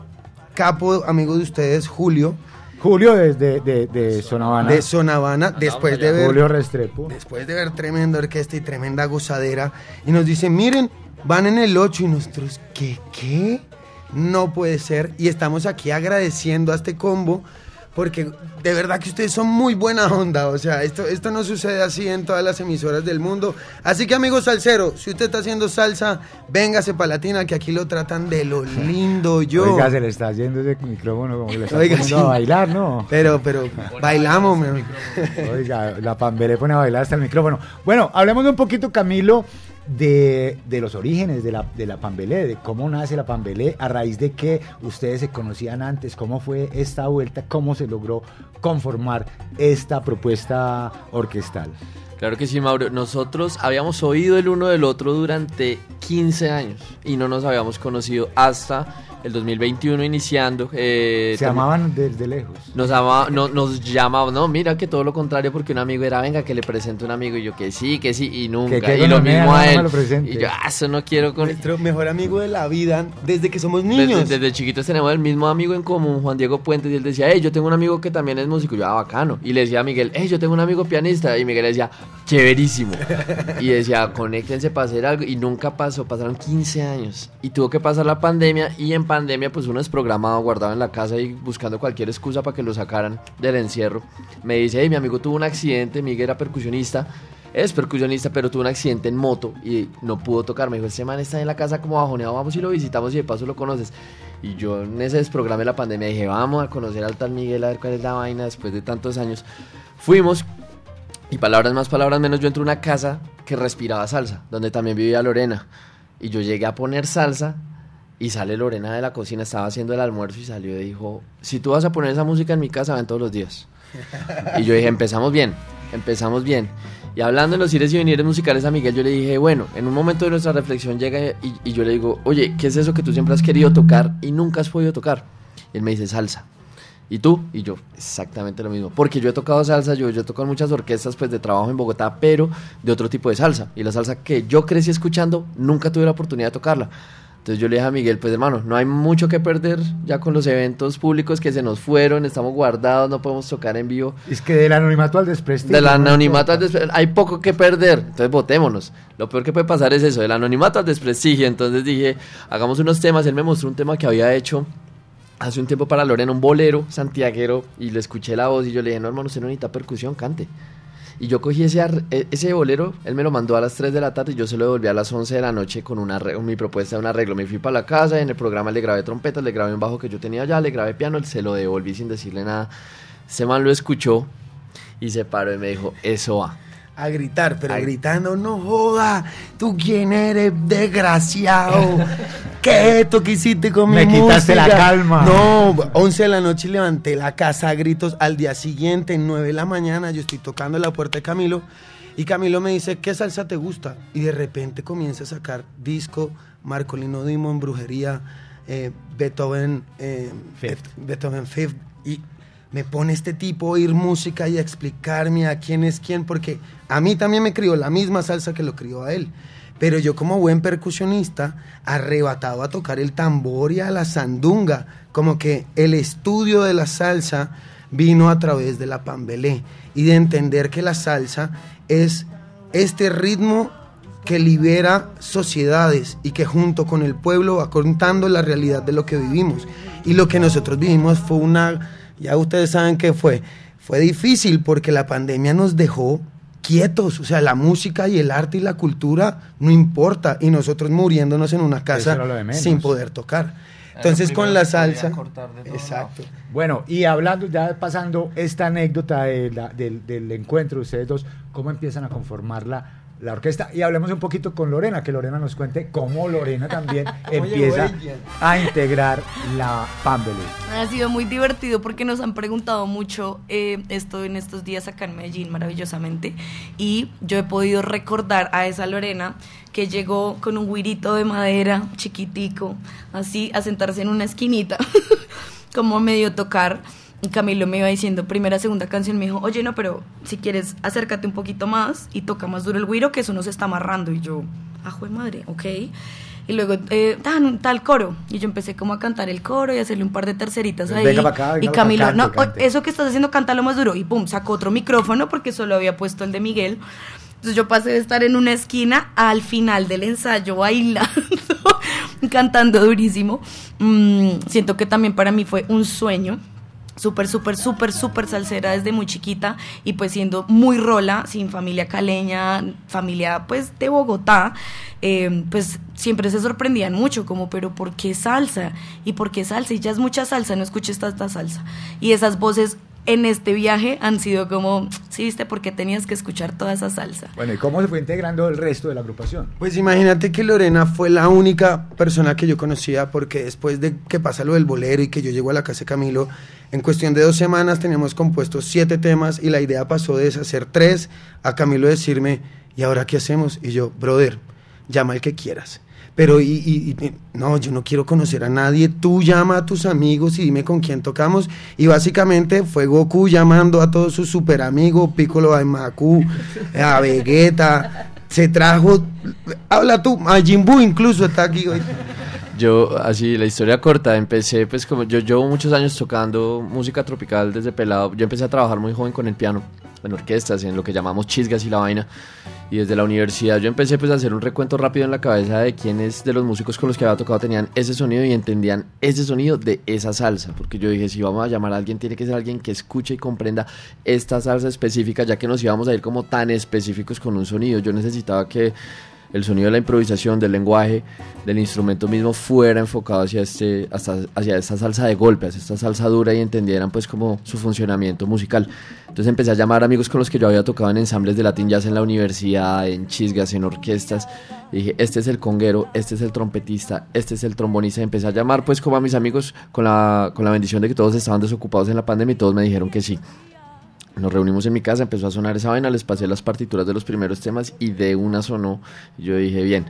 capo amigo de ustedes, Julio, Julio desde de, de Sonavana. de Sonavana, después de ver Julio Restrepo. después de ver tremenda orquesta y tremenda gozadera, y nos dicen, miren, van en el 8 y nosotros, ¿qué, qué? No puede ser. Y estamos aquí agradeciendo a este combo, porque de verdad que ustedes son muy buena onda, o sea, esto, esto no sucede así en todas las emisoras del mundo. Así que amigos salsero, si usted está haciendo salsa, véngase para Latina, que aquí lo tratan de lo lindo yo. Oiga, se le está yendo ese micrófono como que le está Oiga, sí. a bailar, ¿no? Pero, pero, bailamos. Oiga, la Pambelé pone a bailar hasta el micrófono. Bueno, hablemos un poquito, Camilo, de, de los orígenes de la, de la Pambelé, de cómo nace la Pambelé, a raíz de que ustedes se conocían antes, cómo fue esta vuelta, cómo se logró conformar esta propuesta orquestal. Claro que sí, Mauro. Nosotros habíamos oído el uno del otro durante 15 años y no nos habíamos conocido hasta el 2021 iniciando. eh, Se tam- amaban desde lejos. Nos, ama- no, nos llamaban, no, mira que todo lo contrario, porque un amigo era, venga, que le presente un amigo, y yo que sí, que sí, y nunca. Que y lo mismo no, a él. y yo, ah, eso no quiero con Nuestro mejor amigo de la vida desde que somos niños. Desde, desde chiquitos tenemos el mismo amigo en común, Juan Diego Puentes, y él decía, hey, yo tengo un amigo que también es músico, y yo, ah, bacano. Y le decía a Miguel, hey, yo tengo un amigo pianista, y Miguel decía, chéverísimo. y decía, conéctense para hacer algo, y nunca pasó, pasaron 15 años. Y tuvo que pasar la pandemia, y en pandemia, pues uno es programado, guardado en la casa y buscando cualquier excusa para que lo sacaran del encierro. Me dice, hey, mi amigo tuvo un accidente, Miguel era percusionista. Es percusionista, pero tuvo un accidente en moto y no pudo tocar. Me dijo, ese man está en la casa como bajoneado, vamos y lo visitamos y de paso lo conoces. Y yo en ese desprograma de la pandemia dije, vamos a conocer al tal Miguel, a ver cuál es la vaina después de tantos años. Fuimos y palabras más, palabras menos, yo entré a una casa que respiraba salsa, donde también vivía Lorena. Y yo llegué a poner salsa y sale Lorena de la cocina, estaba haciendo el almuerzo y salió y dijo, si tú vas a poner esa música en mi casa, ven todos los días. Y yo dije, empezamos bien, empezamos bien. Y hablando de los ires y venires musicales a Miguel, yo le dije, bueno, en un momento de nuestra reflexión llega y, y yo le digo, oye, ¿qué es eso que tú siempre has querido tocar y nunca has podido tocar? Y él me dice, salsa. ¿Y tú? Y yo, exactamente lo mismo. Porque yo he tocado salsa, yo, yo he tocado en muchas orquestas pues, de trabajo en Bogotá, pero de otro tipo de salsa. Y la salsa que yo crecí escuchando, nunca tuve la oportunidad de tocarla. Entonces yo le dije a Miguel, pues hermano, no hay mucho que perder ya con los eventos públicos que se nos fueron, estamos guardados, no podemos tocar en vivo. Es que del anonimato al desprestigio. Del ¿no? anonimato al desprestigio, hay poco que perder, entonces votémonos. Lo peor que puede pasar es eso, del anonimato al desprestigio. Entonces dije, hagamos unos temas. Él me mostró un tema que había hecho hace un tiempo para Lorena, un bolero santiaguero, y le escuché la voz y yo le dije, no hermano, usted no necesita percusión, cante. Y yo cogí ese, e- ese bolero, él me lo mandó a las 3 de la tarde y yo se lo devolví a las 11 de la noche con una mi propuesta de un arreglo. Me fui para la casa en el programa le grabé trompetas, le grabé un bajo que yo tenía allá, le grabé piano, se lo devolví sin decirle nada. Ese man lo escuchó y se paró y me dijo, eso va. A gritar, pero gritando, no joda, tú quién eres, desgraciado. ¿Qué esto que hiciste con Me mi quitaste la música? calma. No, 11 de la noche levanté la casa a gritos. Al día siguiente, 9 de la mañana, yo estoy tocando la puerta de Camilo y Camilo me dice, ¿qué salsa te gusta? Y de repente comienza a sacar disco, Marcolino Dimon, Brujería, eh, Beethoven, eh, Beethoven Fifth y me pone este tipo a oír música y a explicarme a quién es quién, porque a mí también me crió la misma salsa que lo crió a él. Pero yo como buen percusionista, arrebatado a tocar el tambor y a la sandunga, como que el estudio de la salsa vino a través de la pambelé y de entender que la salsa es este ritmo que libera sociedades y que junto con el pueblo va contando la realidad de lo que vivimos. Y lo que nosotros vivimos fue una, ya ustedes saben que fue, fue difícil porque la pandemia nos dejó quietos, o sea, la música y el arte y la cultura no importa y nosotros muriéndonos en una casa sin poder tocar. Entonces con la salsa, exacto. Bueno, y hablando, ya pasando esta anécdota de la- del, del encuentro de ustedes dos, ¿cómo empiezan a conformar la, la orquesta? Y hablemos un poquito con Lorena, que Lorena nos cuente cómo Lorena también empieza a integrar la Pambelé. Ha sido muy divertido porque nos han preguntado mucho eh, esto en estos días acá en Medellín, maravillosamente. Y yo he podido recordar a esa Lorena que llegó con un guirito de madera chiquitico, así, a sentarse en una esquinita, como medio tocar. Y Camilo me iba diciendo, primera, segunda canción, me dijo, oye, no, pero si quieres, acércate un poquito más y toca más duro el güiro, que eso nos está amarrando. Y yo, ajo de madre, ok. y luego eh, tan, tal coro. Y yo empecé como a cantar el coro y hacerle un par de terceritas ahí. Venga pa' acá, venga y Camilo, cante, no, cante. eso que estás haciendo, cántalo más duro. Y pum, sacó otro micrófono porque solo había puesto el de Miguel. Entonces yo pasé de estar en una esquina al final del ensayo bailando, cantando durísimo. Mm, siento que también para mí fue un sueño. Súper, súper, súper, súper salsera desde muy chiquita y pues siendo muy rola, sin familia caleña, familia pues de Bogotá, eh, pues siempre se sorprendían mucho como, pero ¿por qué salsa? ¿Y por qué salsa? Y ya es mucha salsa, no escuches tanta salsa. Y esas voces en este viaje han sido como, sí, viste, porque tenías que escuchar toda esa salsa. Bueno, ¿y cómo se fue integrando el resto de la agrupación? Pues imagínate que Lorena fue la única persona que yo conocía porque después de que pasa lo del bolero y que yo llego a la casa de Camilo, en cuestión de dos semanas teníamos compuestos siete temas y la idea pasó de hacer tres a Camilo decirme, ¿y ahora qué hacemos? Y yo, brother, llama al que quieras. Pero, y, y- y- no, yo no quiero conocer a nadie. Tú llama a tus amigos y dime con quién tocamos. Y básicamente fue Goku llamando a todos sus super amigos, Piccolo a Maku, a Vegeta. Se trajo, habla tú, a Jimbu incluso está aquí hoy. Yo, así, la historia corta, empecé, pues como yo llevo muchos años tocando música tropical desde pelado. Yo empecé a trabajar muy joven con el piano, en orquestas, en lo que llamamos chisgas y la vaina. Y desde la universidad yo empecé pues a hacer un recuento rápido en la cabeza de quiénes de los músicos con los que había tocado tenían ese sonido y entendían ese sonido de esa salsa. Porque yo dije, si vamos a llamar a alguien, tiene que ser alguien que escuche y comprenda esta salsa específica, ya que nos íbamos a ir como tan específicos con un sonido. Yo necesitaba que el sonido de la improvisación, del lenguaje, del instrumento mismo fuera enfocado hacia este, hacia esta salsa de golpe, hacia esta salsa dura y entendieran pues como su funcionamiento musical. Entonces empecé a llamar amigos con los que yo había tocado en ensambles de Latin Jazz en la universidad, en chisgas, en orquestas. Y dije, este es el conguero, este es el trompetista, este es el trombonista. Empecé a llamar pues como a mis amigos con la, con la bendición de que todos estaban desocupados en la pandemia y todos me dijeron que sí. Nos reunimos en mi casa, empezó a sonar esa vaina, les pasé las partituras de los primeros temas y de una sonó. Y yo dije, bien,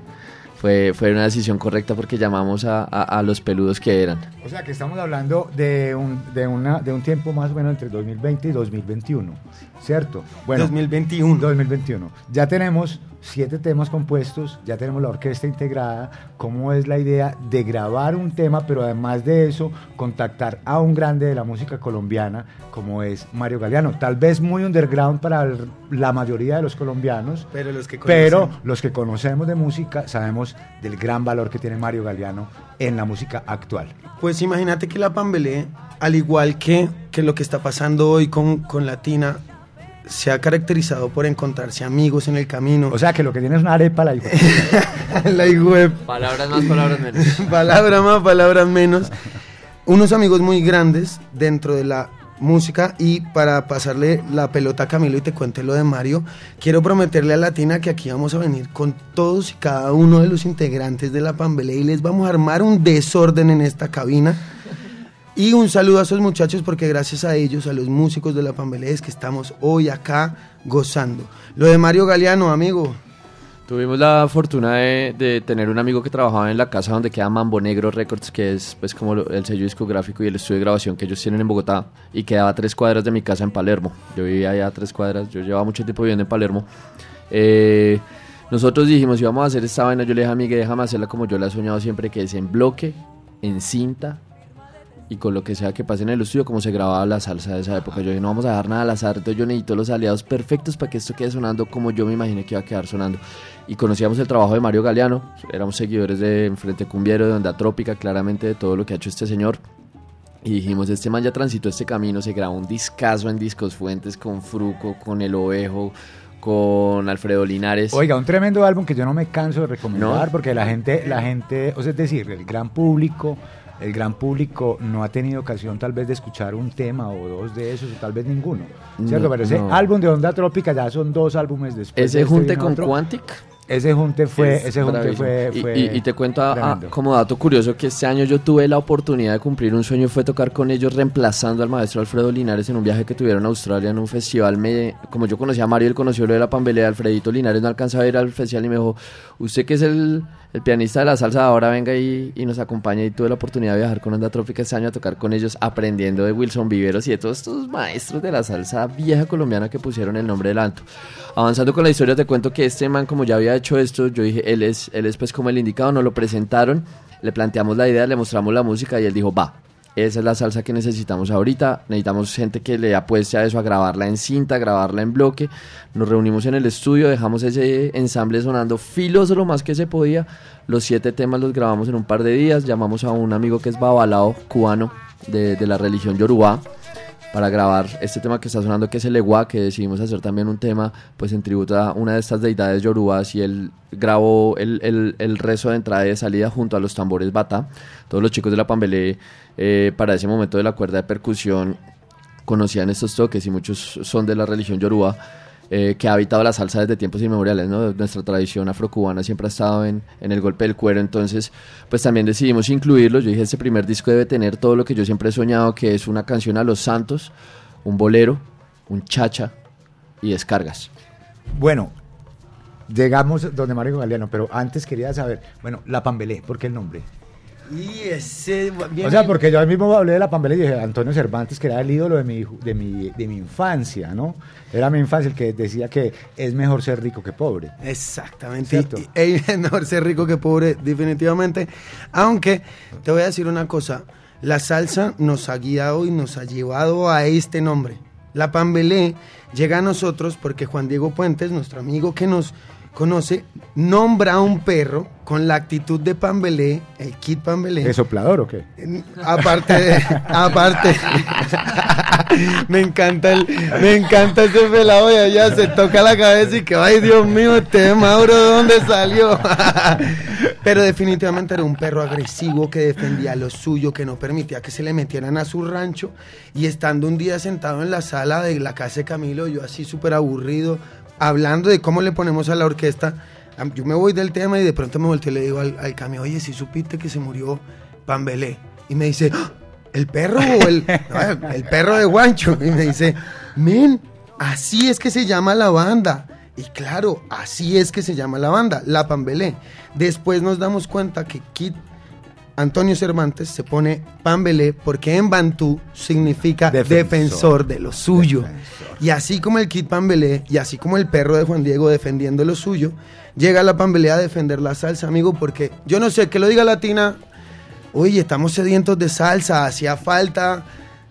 fue, fue una decisión correcta porque llamamos a, a- a los peludos que eran. O sea que estamos hablando de un, de una, de un tiempo más o menos entre 2020 y 2021, ¿cierto? 2021. 2021. Ya tenemos siete temas compuestos, ya tenemos la orquesta integrada. ¿Cómo es la idea de grabar un tema, pero además de eso, contactar a un grande de la música colombiana, como es Mario Galeano? Tal vez muy underground para la mayoría de los colombianos, Pero los que pero conocen. los que conocemos de música sabemos del gran valor que tiene Mario Galeano en la música actual. Pues imagínate que la Pambelé, al igual que, que lo que está pasando hoy con, con Latina, se ha caracterizado por encontrarse amigos en el camino. O sea que lo que tiene es una arepa la la web. Palabras más, palabras menos. palabras más, palabras menos. Unos amigos muy grandes dentro de la música y para pasarle la pelota a Camilo y te cuente lo de Mario, quiero prometerle a Latina que aquí vamos a venir con todos y cada uno de los integrantes de la Pambelé y les vamos a armar un desorden en esta cabina. Y un saludo a esos muchachos porque gracias a ellos, a los músicos de la Pambelé, es que estamos hoy acá gozando. Lo de Mario Galeano, amigo. Tuvimos la fortuna de, de tener un amigo que trabajaba en la casa donde queda Mambo Negro Records, que es pues como el sello discográfico y el estudio de grabación que ellos tienen en Bogotá y quedaba a tres cuadras de mi casa en Palermo. Yo vivía allá tres cuadras, yo llevaba mucho tiempo viviendo en Palermo. Eh, nosotros dijimos, si vamos a hacer esta vaina, yo le dije a Miguel, déjame hacerla como yo la he soñado siempre, que es en bloque, en cinta y con lo que sea que pase en el estudio, como se grababa la salsa de esa época. Yo dije, no vamos a dejar nada al azar, entonces yo necesito los aliados perfectos para que esto quede sonando como yo me imaginé que iba a quedar sonando. Y conocíamos el trabajo de Mario Galeano, éramos seguidores de Frente Cumbiero, de Onda Trópica, claramente de todo lo que ha hecho este señor. Y dijimos, este man ya transitó este camino, se grabó un discazo en Discos Fuentes con Fruco, con El Ovejo, con Alfredo Linares. Oiga, un tremendo álbum que yo no me canso de recomendar ¿No? porque la gente, la gente, o sea, es decir, el gran público, el gran público no ha tenido ocasión tal vez de escuchar un tema o dos de esos, o tal vez ninguno. ¿Cierto? No, Pero ese no. álbum de Onda Trópica ya son dos álbumes después. de Ese este junte con otro. Quantic. Ese junte fue, Es ese junte fue, Y- fue y, y te cuento a- a- tremendo. como dato curioso que este año yo tuve la oportunidad de cumplir un sueño, fue tocar con ellos reemplazando al maestro Alfredo Linares en un viaje que tuvieron a Australia en un festival. Me, como yo conocía a Mario, él conoció lo de la Pambelea, Alfredito Linares no alcanzaba a ir al festival y me dijo, usted que es el, el pianista de la salsa, ahora venga y, y nos acompaña y tuve la oportunidad de viajar con Onda Trópica este año a tocar con ellos, aprendiendo de Wilson Viveros y de todos estos maestros de la salsa vieja colombiana que pusieron el nombre del alto. Avanzando con la historia, te cuento que este man, como ya había hecho esto, yo dije, él es, él es pues como el indicado, nos lo presentaron, le planteamos la idea, le mostramos la música y él dijo, va, esa es la salsa que necesitamos ahorita, necesitamos gente que le apueste a eso, a grabarla en cinta, a grabarla en bloque, nos reunimos en el estudio, dejamos ese ensamble sonando filoso lo más que se podía, los siete temas los grabamos en un par de días, llamamos a un amigo que es babalao cubano de, de la religión yoruba, para grabar este tema que está sonando que es el Ewa, que decidimos hacer también un tema pues en tributo a una de estas deidades yorubas y él grabó el, el, el rezo de entrada y de salida junto a los tambores bata. Todos los chicos de la Pambelé eh, para ese momento de la cuerda de percusión conocían estos toques y muchos son de la religión yoruba. Eh, que ha habitado la salsa desde tiempos inmemoriales, ¿no? Nuestra tradición afrocubana siempre ha estado en, en el golpe del cuero, entonces pues también decidimos incluirlos. Yo dije, este primer disco debe tener todo lo que yo siempre he soñado, que es una canción a los santos, un bolero, un chacha y descargas. Bueno, llegamos donde Mario Galeano, pero antes quería saber, bueno, la Pambelé, ¿por qué el nombre? Y ese. O sea, porque yo al mismo hablé de la Pambelé y dije, Antonio Cervantes, que era el ídolo de mi, de mi, de mi infancia, ¿no? Era mi infancia el que decía que es mejor ser rico que pobre. Exactamente. Y es mejor ser rico que pobre, definitivamente. Aunque te voy a decir una cosa: la salsa nos ha guiado y nos ha llevado a este nombre. La Pambelé llega a nosotros porque Juan Diego Puentes, nuestro amigo que nos conoce, nombra a un perro con la actitud de Pambelé, el Kid Pambelé. ¿Es soplador o qué? Aparte de, aparte, me encanta el, me encanta ese pelado de allá, se toca la cabeza y que, ay Dios mío, este Mauro, ¿de dónde salió? Pero definitivamente era un perro agresivo que defendía lo suyo, que no permitía que se le metieran a su rancho. Y estando un día sentado en la sala de la casa de Camilo, yo así súper aburrido, hablando de cómo le ponemos a la orquesta, yo me voy del tema y de pronto me volteo y le digo al, al Camilo, oye, si supiste que se murió Pambelé. Y me dice, "¡Ah! ¿el perro o el, no, el perro de Guancho? Y me dice, men, así es que se llama la banda. Y claro, así es que se llama la banda, La Pambelé. Después nos damos cuenta que Kit Antonio Cervantes se pone Pambelé porque en Bantú significa defensor, Defensor. de lo suyo. Y así como el Kid Pambelé y así como el perro de Juan Diego defendiendo lo suyo, llega la Pambelé a defender la salsa, amigo, porque yo no sé, que lo diga Latina, oye, estamos sedientos de salsa, hacía falta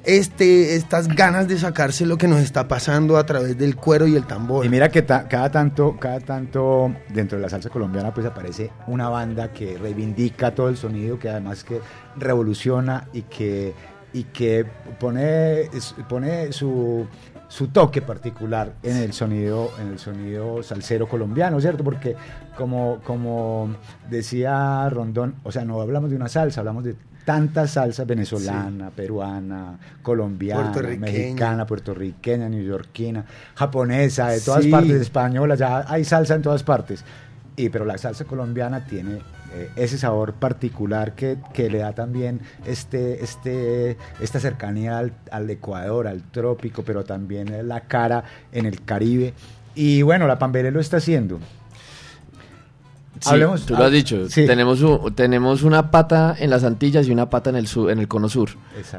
este, estas ganas de sacarse lo que nos está pasando a través del cuero y el tambor. Y mira que cada tanto, cada tanto dentro de la salsa colombiana pues aparece una banda que reivindica todo el sonido, que además que revoluciona y que, y que pone, pone su, su toque particular en el sonido, en el sonido salsero colombiano, ¿cierto? Porque como, como decía Rondón, o sea, no hablamos de una salsa, hablamos de tantas salsas venezolana, peruana, colombiana, Puertorriqueña. mexicana, puertorriqueña, neoyorquina, japonesa, de todas Sí. partes, española, ya hay salsa en todas partes. Y, pero la salsa colombiana tiene eh, ese sabor particular que, que le da también este, este, esta cercanía al, al Ecuador, al trópico, pero también la cara en el Caribe. Y bueno, la Pambelé lo está haciendo. Sí, Hablemos- tú lo has dicho. Sí. Tenemos, un- tenemos una pata en las Antillas y una pata en el sur, en el cono sur.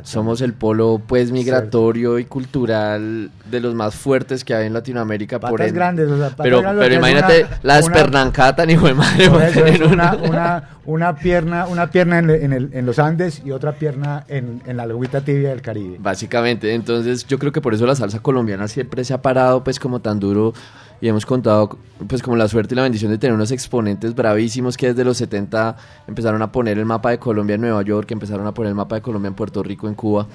Somos el polo pues migratorio y cultural de los más fuertes que hay en Latinoamérica. por Patas ende. grandes, o sea, patas pero, grandes, pero imagínate una- la tan hijo de madre. Por es una, una- una, pierna, una pierna en, en el- en los Andes y otra pierna en, en la agüita tibia del Caribe. Básicamente, entonces yo creo que por eso la salsa colombiana siempre se ha parado pues como tan duro y hemos contado pues como la suerte y la bendición de tener unos exponentes bravísimos que desde los 70 empezaron a poner el mapa de Colombia en Nueva York, empezaron a poner el mapa de Colombia en Puerto Rico, en Cuba.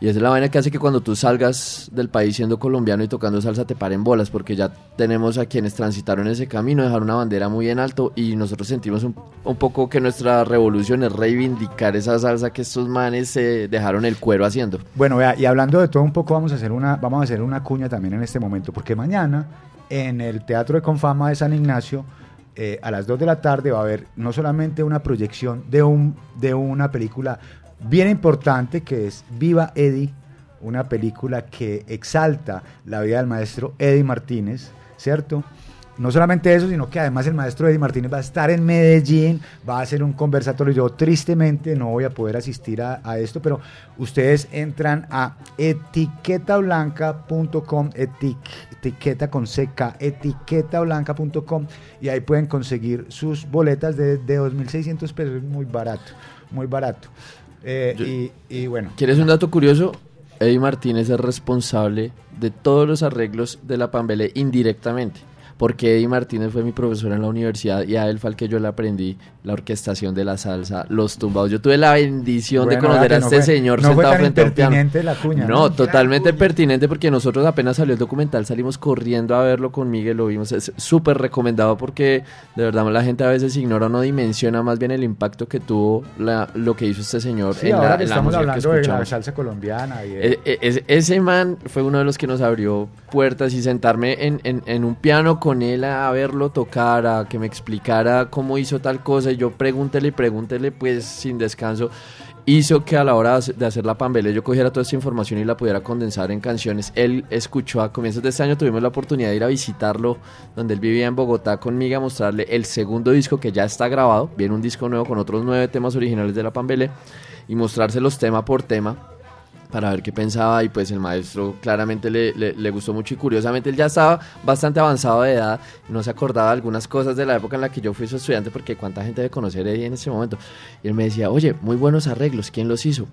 Y esa es la vaina que hace que cuando tú salgas del país siendo colombiano y tocando salsa te paren bolas, porque ya tenemos a quienes transitaron ese camino, dejaron una bandera muy en alto y nosotros sentimos un, un poco que nuestra revolución es reivindicar esa salsa que estos manes se dejaron el cuero haciendo. Bueno, vea, y hablando de todo un poco, vamos a hacer una, vamos a hacer una cuña también en este momento, porque mañana en el Teatro de Confama de San Ignacio, eh, a las 2 de la tarde va a haber no solamente una proyección de, un, de una película bien importante que es Viva Eddie, una película que exalta la vida del maestro Eddie Martínez, ¿cierto? no solamente eso, sino que además el maestro Eddie Martínez va a estar en Medellín, va a hacer un conversatorio. Yo tristemente no voy a poder asistir a, a esto, pero ustedes entran a etiquetablanca.com, etic- etiqueta con CK, etiquetablanca.com y ahí pueden conseguir sus boletas de, de 2.600 pesos, es muy barato, muy barato. Eh, y, y bueno, ¿Quieres un dato curioso? Eddie Martínez es responsable de todos los arreglos de la Pambelé indirectamente. Porque Eddie Martínez fue mi profesor en la universidad y a él fue al que yo le aprendí la orquestación de la salsa, los tumbados. Yo tuve la bendición de Bueno, conocer que a no este fue- señor no sentado frente al piano. impertinente la cuña, no, ¿no? totalmente pertinente porque nosotros apenas salió el documental, salimos corriendo a verlo con Miguel, lo vimos, es súper recomendado porque de verdad la gente a veces ignora o no dimensiona más bien el impacto que tuvo la- lo que hizo este señor sí, en ahora la, que en la estamos música que hablando de la salsa colombiana y de- E- e- ese- ese man fue uno de los que nos abrió puertas y sentarme en, en- en un piano con él a verlo tocar, a que me explicara cómo hizo tal cosa y yo pregúntele y pregúntele pues sin descanso hizo que a la hora de hacer la pambele yo cogiera toda esta información y la pudiera condensar en canciones. Él escuchó a comienzos de este año, tuvimos la oportunidad de ir a visitarlo donde él vivía en Bogotá conmigo a mostrarle el segundo disco que ya está grabado, viene un disco nuevo con otros nueve temas originales de la pambele y mostrárselos tema por tema para ver qué pensaba y pues el maestro claramente le, le- le gustó mucho y curiosamente él ya estaba bastante avanzado de edad, no se acordaba de algunas cosas de la época en la que yo fui su estudiante porque cuánta gente debe conocer a Eddie en ese momento y él me decía, oye, muy buenos arreglos, ¿quién los hizo?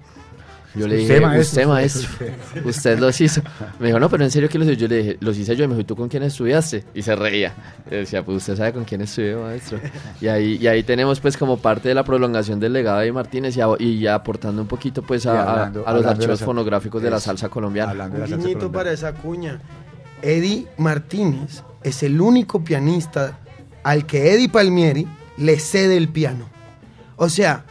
Yo le Usted, dije, maestro, usted maestro, usted. los hizo. Me dijo, no, pero en serio, ¿quién los hizo? Yo le dije, los hice yo. Y me dijo, ¿y tú con quién estudiaste? Y se reía. Y decía, pues usted sabe con quién estudié, maestro. Y ahí, y ahí tenemos pues como parte de la prolongación del legado de Martínez y, a- y ya aportando un poquito pues a, a- hablando- a los de archivos sal- fonográficos de la salsa colombiana. hablando de la Un salsa guiñito colombiana. para esa cuña. Eddie Martínez es el único pianista al que Eddie Palmieri le cede el piano. O sea,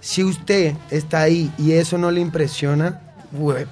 si usted está ahí y eso no le impresiona,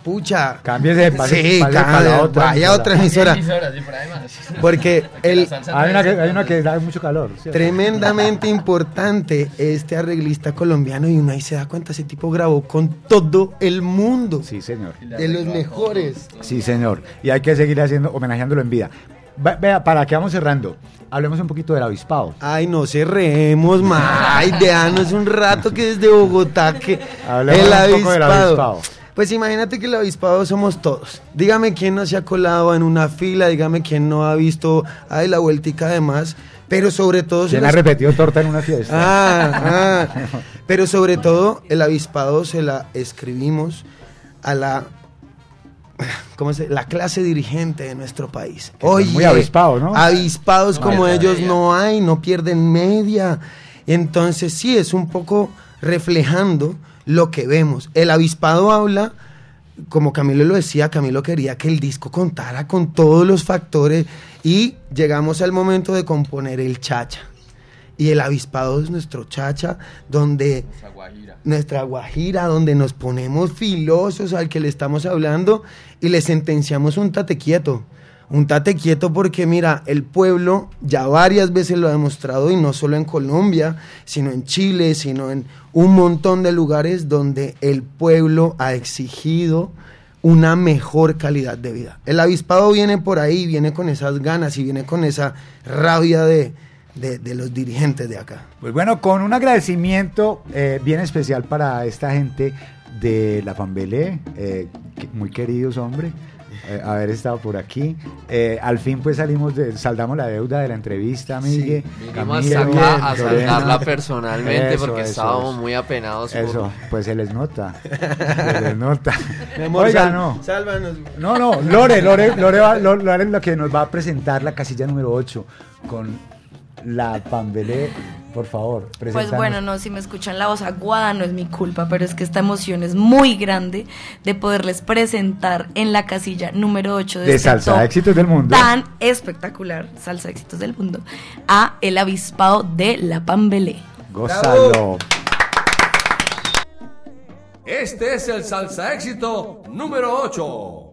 pucha. Cámbiese de pase- Sí, pase para la otra vaya otra emisora. Porque el, Hay una, que, hay una que da mucho calor. Tremendamente importante este arreglista colombiano y uno ahí se da cuenta, ese tipo grabó con todo el mundo. Sí, señor. De los mejores. Sí, señor. Y hay que seguir haciendo, homenajeándolo en vida. Vea, para que vamos cerrando, hablemos un poquito del avispado. Ay, no cerremos más. Ay, déjanos un rato que desde Bogotá que Hablemos el un avispado. poco del avispado. Pues imagínate que el avispado somos todos. Dígame quién no se ha colado en una fila, dígame quién no ha visto ay, la vueltica de más, pero sobre todo... se ¿Quién las- ha repetido torta en una fiesta? Ah, ah. Pero sobre todo, el avispado se la escribimos a la. ¿Cómo se La clase dirigente de nuestro país. Muy avispados, ¿no? Avispados No como ellos media. no hay, no pierden media. Entonces, sí, es un poco reflejando lo que vemos. El avispado habla como Camilo lo decía, Camilo quería que el disco contara con todos los factores y llegamos al momento de componer el chacha. Y el avispado es nuestro chacha, donde nuestra guajira, donde nos ponemos filosos al que le estamos hablando y le sentenciamos un tate quieto. Un tate quieto porque mira, el pueblo ya varias veces lo ha demostrado y no solo en Colombia, sino en Chile, sino en un montón de lugares donde el pueblo ha exigido una mejor calidad de vida. El avispado viene por ahí, viene con esas ganas y viene con esa rabia de, de- de los dirigentes de acá. Pues bueno, con un agradecimiento eh, bien especial para esta gente de la Fambelé, eh, muy queridos, hombre, eh, haber estado por aquí. Eh, al fin, pues salimos de, saldamos la deuda de la entrevista, Migue. Vinimos Camilo, acá a Lorena. saldarla personalmente Eso, porque eso, estábamos eso. muy apenados por- Eso, pues se les nota. Se les nota. Amor, Oiga, sal- no. Sálvanos. No, no, Lore, Lore, Lore, va- Lore, Lore es la que nos va a presentar la casilla número 8 con la Pambelé. Por favor, Pues bueno, no, si me escuchan la voz aguada no es mi culpa, pero es que esta emoción es muy grande de poderles presentar en la casilla número 8 de, De este Salsa top Éxitos del Mundo. Tan espectacular, Salsa Éxitos del Mundo, a El Avispado de la Pambelé. Gózalo. Este es el salsa éxito número 8.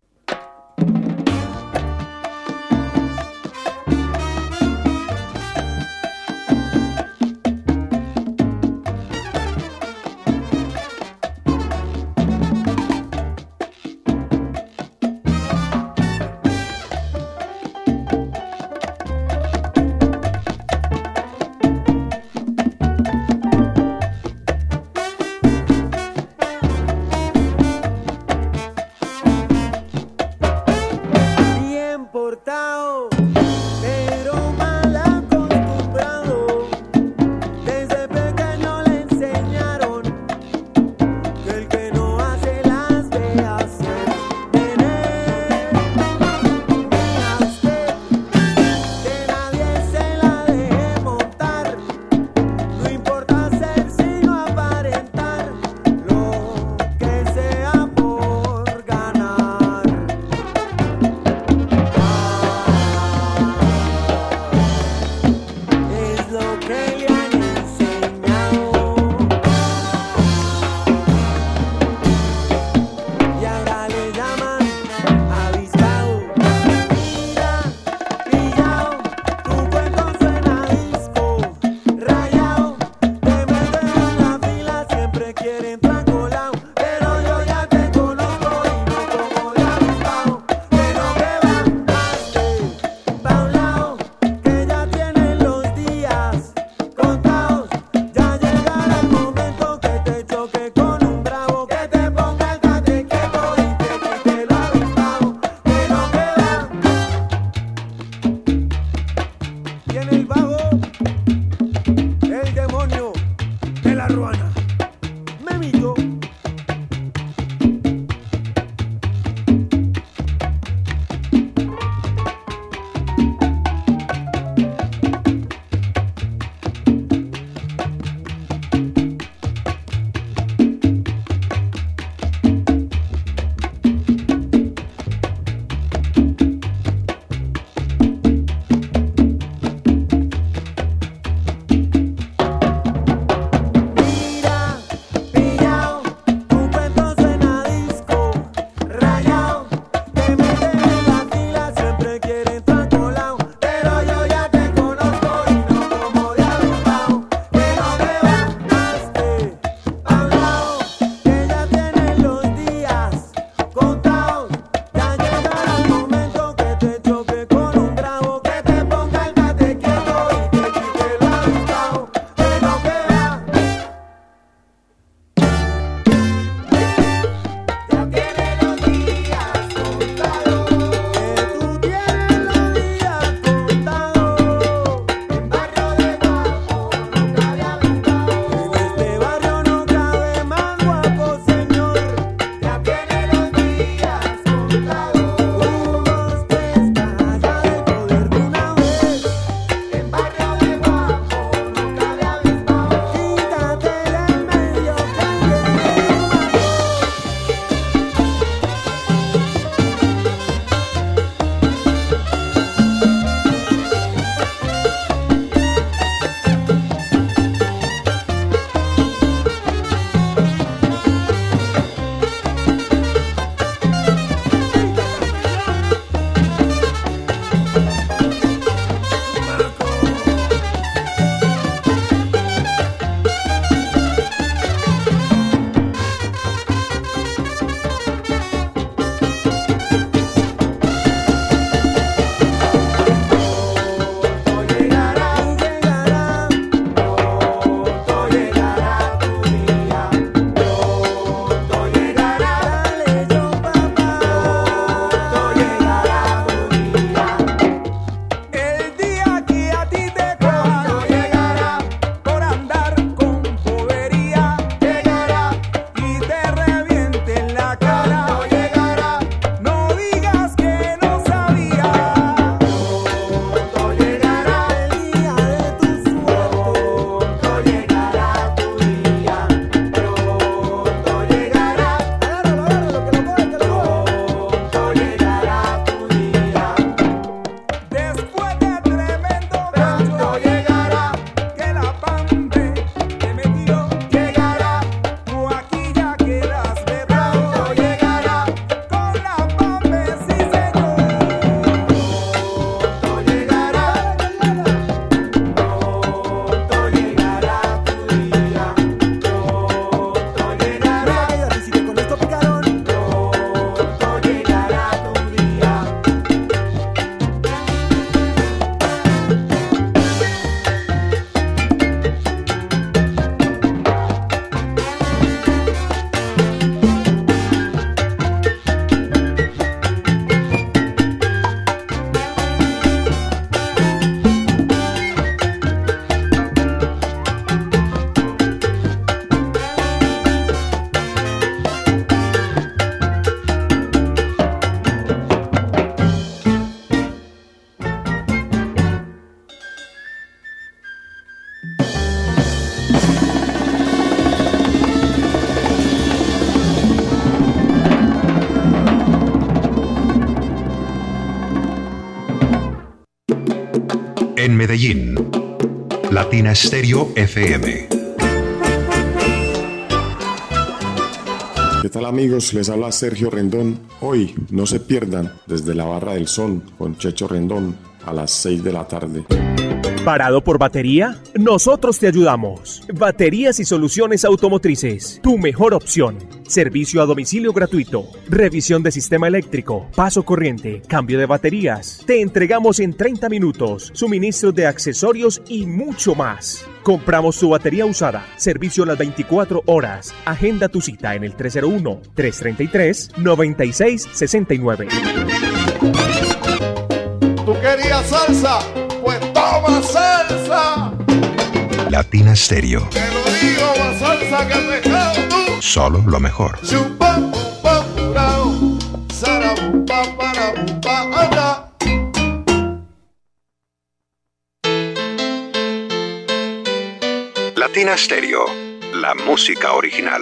En Medellín, Latina Stereo FM. ¿Qué tal amigos? Les habla Sergio Rendón. Hoy no se pierdan desde la Barra del Sol con Checho Rendón a las 6 de la tarde. ¿Parado por batería? Nosotros te ayudamos. Baterías y soluciones automotrices. Tu mejor opción. Servicio a domicilio gratuito. Revisión de sistema eléctrico. Paso corriente. Cambio de baterías. Te entregamos en 30 minutos. Suministro de accesorios y mucho más. Compramos tu batería usada. Servicio a las 24 horas. Agenda tu cita en el 301-333-9669. ¿Tú querías salsa? Pues toma salsa. Latina Stereo. Te lo digo, vas a más que tú. Solo lo mejor. Latina Stereo, la música original.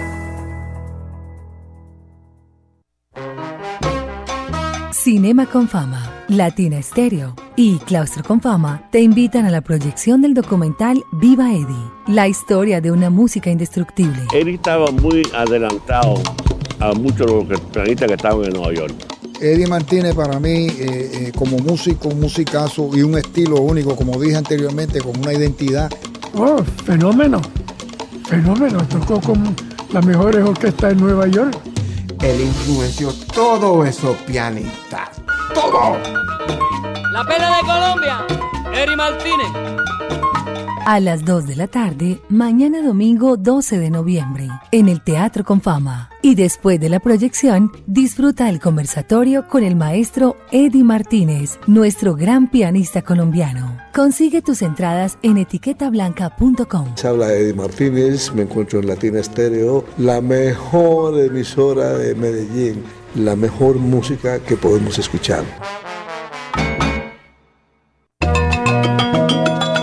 Cinema con Fama, Latina Estéreo y Claustro con Fama te invitan a la proyección del documental Viva Eddie, la historia de una música indestructible. Eddie estaba muy adelantado a muchos de los que- pianistas que estaban en Nueva York. Eddie Martínez para mí, eh, eh, como músico, un musicazo y un estilo único, como dije anteriormente, con una identidad. Oh, fenómeno. Fenómeno. Tocó con las mejores orquestas en Nueva York. Él influenció todo eso pianista. Todo. La pena de Colombia, Eri Martínez. A las 2 de la tarde, mañana domingo 12 de noviembre, en el Teatro con Fama. Y después de la proyección, disfruta el conversatorio con el maestro Eddie Martínez, nuestro gran pianista colombiano. Consigue tus entradas en etiquetablanca.com. Se habla Eddie Martínez, me encuentro en Latina Estéreo, la mejor emisora de Medellín, la mejor música que podemos escuchar.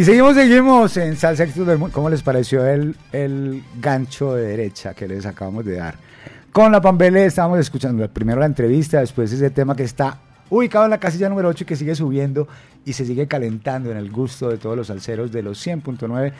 Y seguimos, seguimos en Salsa del Mundo. ¿Cómo les pareció el, el gancho de derecha que les acabamos de dar? Con la Pambele estábamos escuchando primero la entrevista, después ese tema que está ubicado en la casilla número 8 y que sigue subiendo y se sigue calentando en el gusto de todos los salseros de los 100.9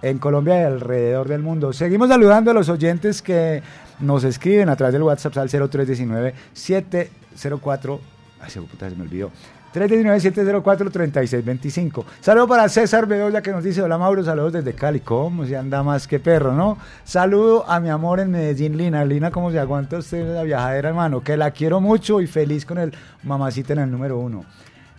en Colombia y alrededor del mundo. Seguimos saludando a los oyentes que nos escriben a través del WhatsApp al 0319 704 Ay, se me olvidó. 319-704-3625. Saludo para César Bedoya que nos dice, hola Mauro, saludos desde Cali. ¿Cómo se anda más que perro, no? Saludo a mi amor en Medellín, Lina. Lina, ¿cómo se aguanta usted la viajadera, hermano? Que la quiero mucho y feliz con el mamacita en el número uno.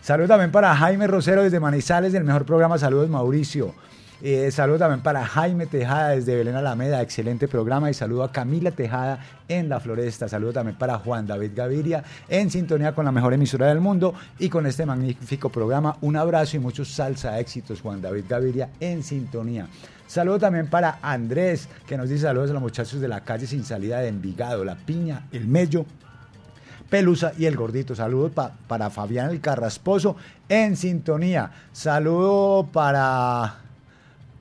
Saludo también para Jaime Rosero desde Manizales, del mejor programa. Saludos, Mauricio. Eh, saludo también para Jaime Tejada desde Belén Alameda, excelente programa. Y saludo a Camila Tejada en La Floresta. Saludo también para Juan David Gaviria en sintonía con la mejor emisora del mundo y con este magnífico programa. Un abrazo y muchos salsa éxitos, Juan David Gaviria en sintonía. Saludo también para Andrés, que nos dice saludos a los muchachos de la calle sin salida de Envigado, La Piña, El Mello, Pelusa y el Gordito. Saludos pa- para Fabián el Carrasposo en sintonía. Saludo para,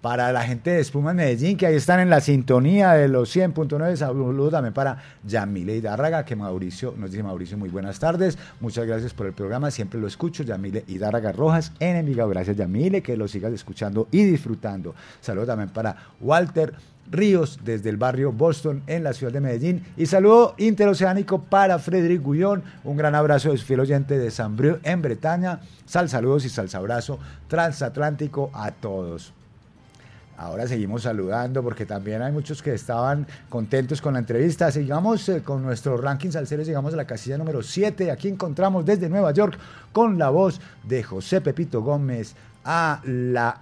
para la gente de Espuma Medellín, que ahí están en la sintonía de los 100.9. Saludo también para Yamile Hidárraga, que Mauricio, nos dice Mauricio, muy buenas tardes. Muchas gracias por el programa, siempre lo escucho. Yamile Hidárraga Rojas en Envigado. Gracias Yamile, que lo sigas escuchando y disfrutando. Saludo también para Walter Ríos desde el barrio Boston en la ciudad de Medellín. Y saludo interoceánico para Frederic Gullón. Un gran abrazo de su fiel oyente de San en Bretaña. Sal saludos y salsa abrazo transatlántico a todos. Ahora seguimos saludando porque también hay muchos que estaban contentos con la entrevista. Sigamos eh, con nuestro ranking salsero, llegamos a la casilla número 7. Aquí encontramos desde Nueva York con la voz de José Pepito Gómez a la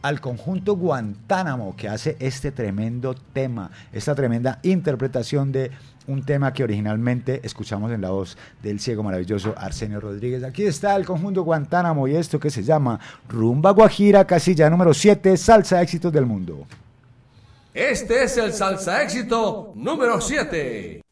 al conjunto Guantánamo que hace este tremendo tema, esta tremenda interpretación de un tema que originalmente escuchamos en la voz del ciego maravilloso Arsenio Rodríguez. Aquí está el conjunto Guantánamo y esto que se llama Rumba Guajira, casilla número 7, salsa éxitos del mundo. Este es el salsa éxito número 7.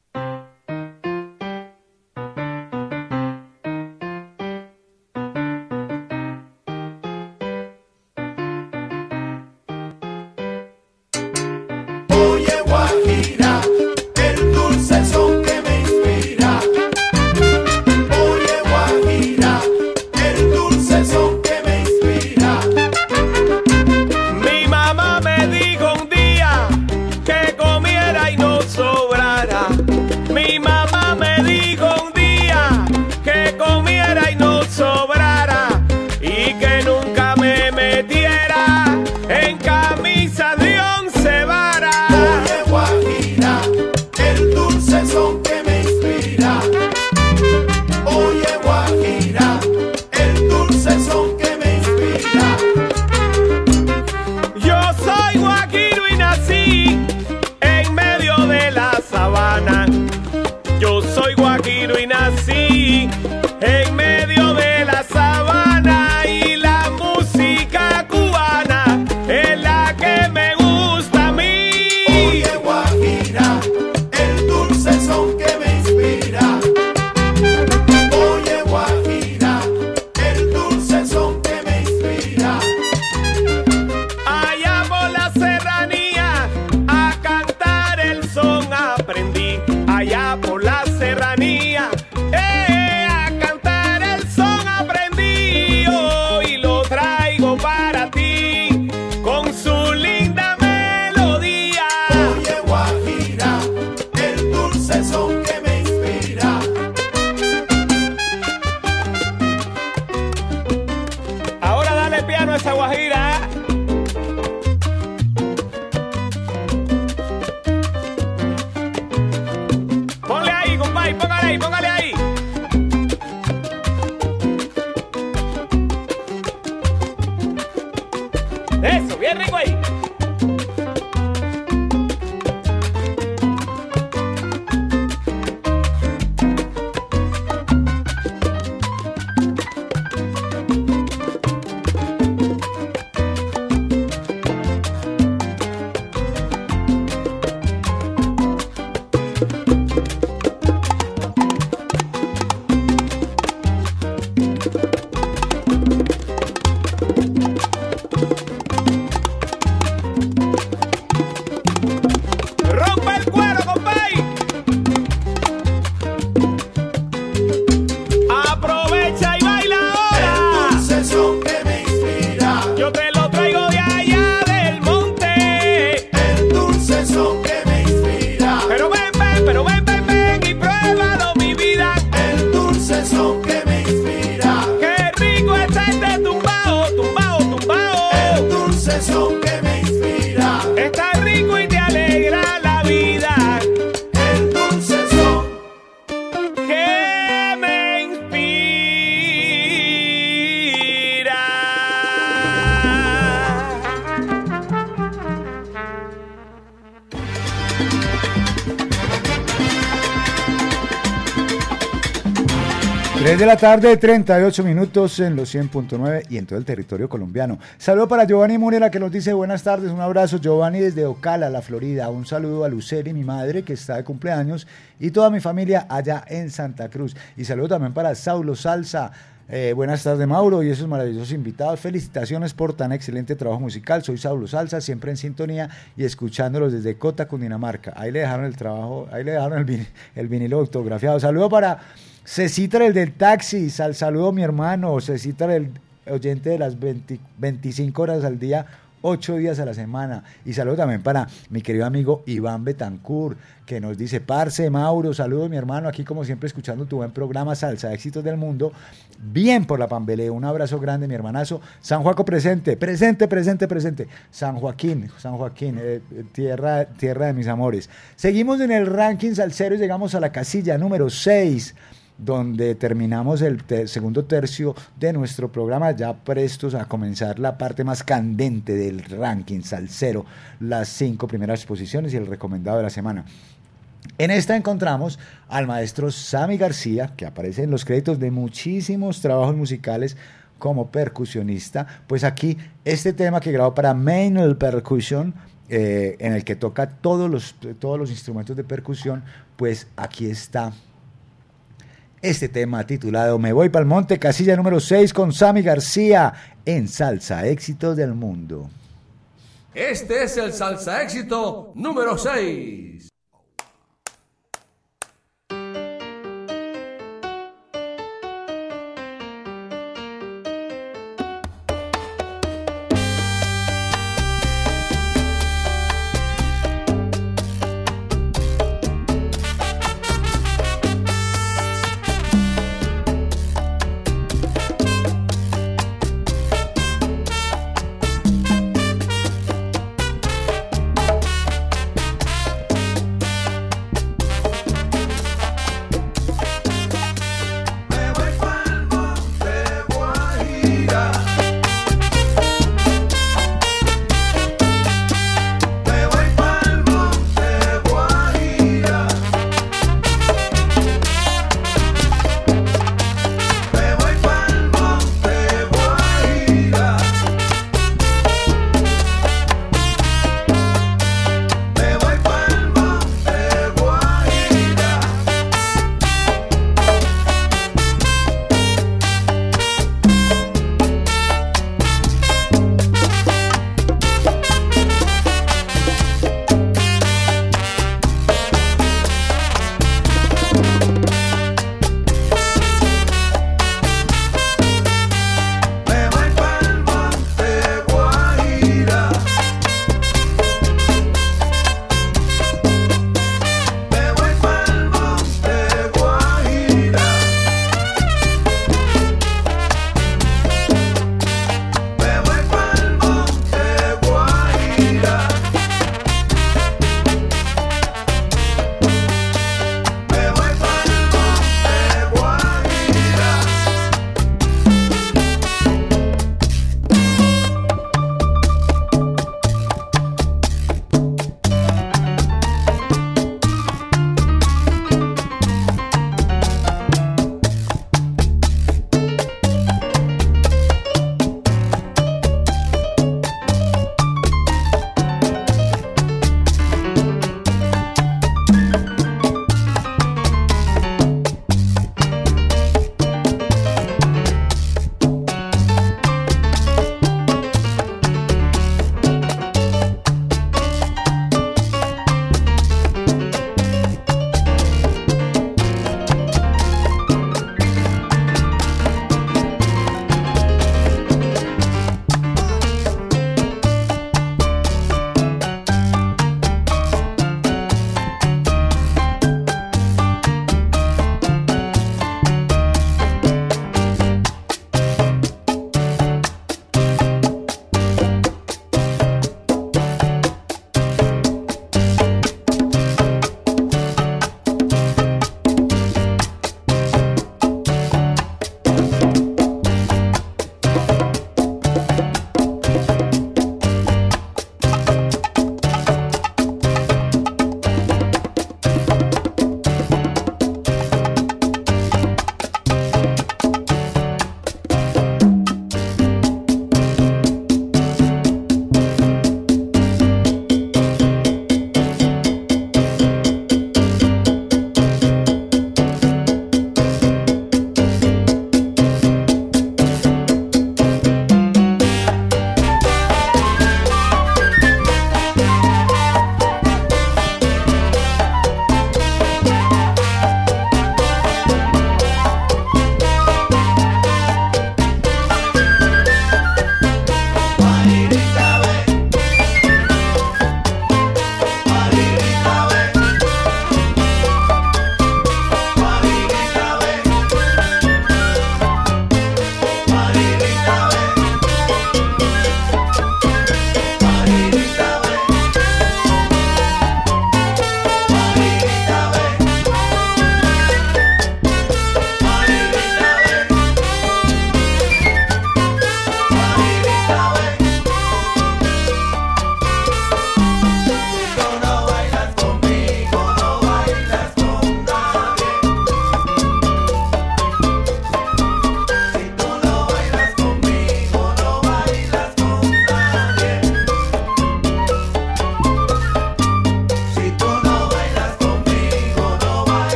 La tarde, 38 minutos en los 100.9 y en todo el territorio colombiano. Saludo para Giovanni Murera que nos dice buenas tardes, un abrazo. Giovanni desde Ocala, la Florida. Un saludo a Luceli, mi madre, que está de cumpleaños, y toda mi familia allá en Santa Cruz. Y saludo también para Saulo Salsa. Eh, buenas tardes, Mauro, y esos maravillosos invitados. Felicitaciones por tan excelente trabajo musical. Soy Saulo Salsa, siempre en sintonía y escuchándolos desde Cota, Cundinamarca. Ahí le dejaron el trabajo, ahí le dejaron el, vin- el vinilo autografiado. Saludo para Cecitra, el del taxi. Sal, saludo mi hermano. Cecitra, el oyente de las 20 25 horas al día, 8 días a la semana. Y saludo también para mi querido amigo Iván Betancourt, que nos dice, Parce, Mauro, saludo mi hermano, aquí como siempre escuchando tu buen programa Salsa Éxitos del Mundo. Bien por la Pambelé, un abrazo grande, mi hermanazo. San Juaco presente, presente, presente, presente. San Joaquín, San Joaquín, eh, tierra, tierra de mis amores. Seguimos en el ranking salsero y llegamos a la casilla número 6 donde terminamos el segundo tercio de nuestro programa, ya prestos a comenzar la parte más candente del ranking salsero, las cinco primeras posiciones y el recomendado de la semana. En esta encontramos al maestro Sammy García, que aparece en los créditos de muchísimos trabajos musicales como percusionista. Pues aquí este tema que grabó para Manual Percussion, eh, en el que toca todos los, todos los instrumentos de percusión, pues aquí está este tema titulado Me voy para el monte, casilla número 6 con Sammy García en Salsa Éxitos del Mundo. Este es el salsa éxito número 6.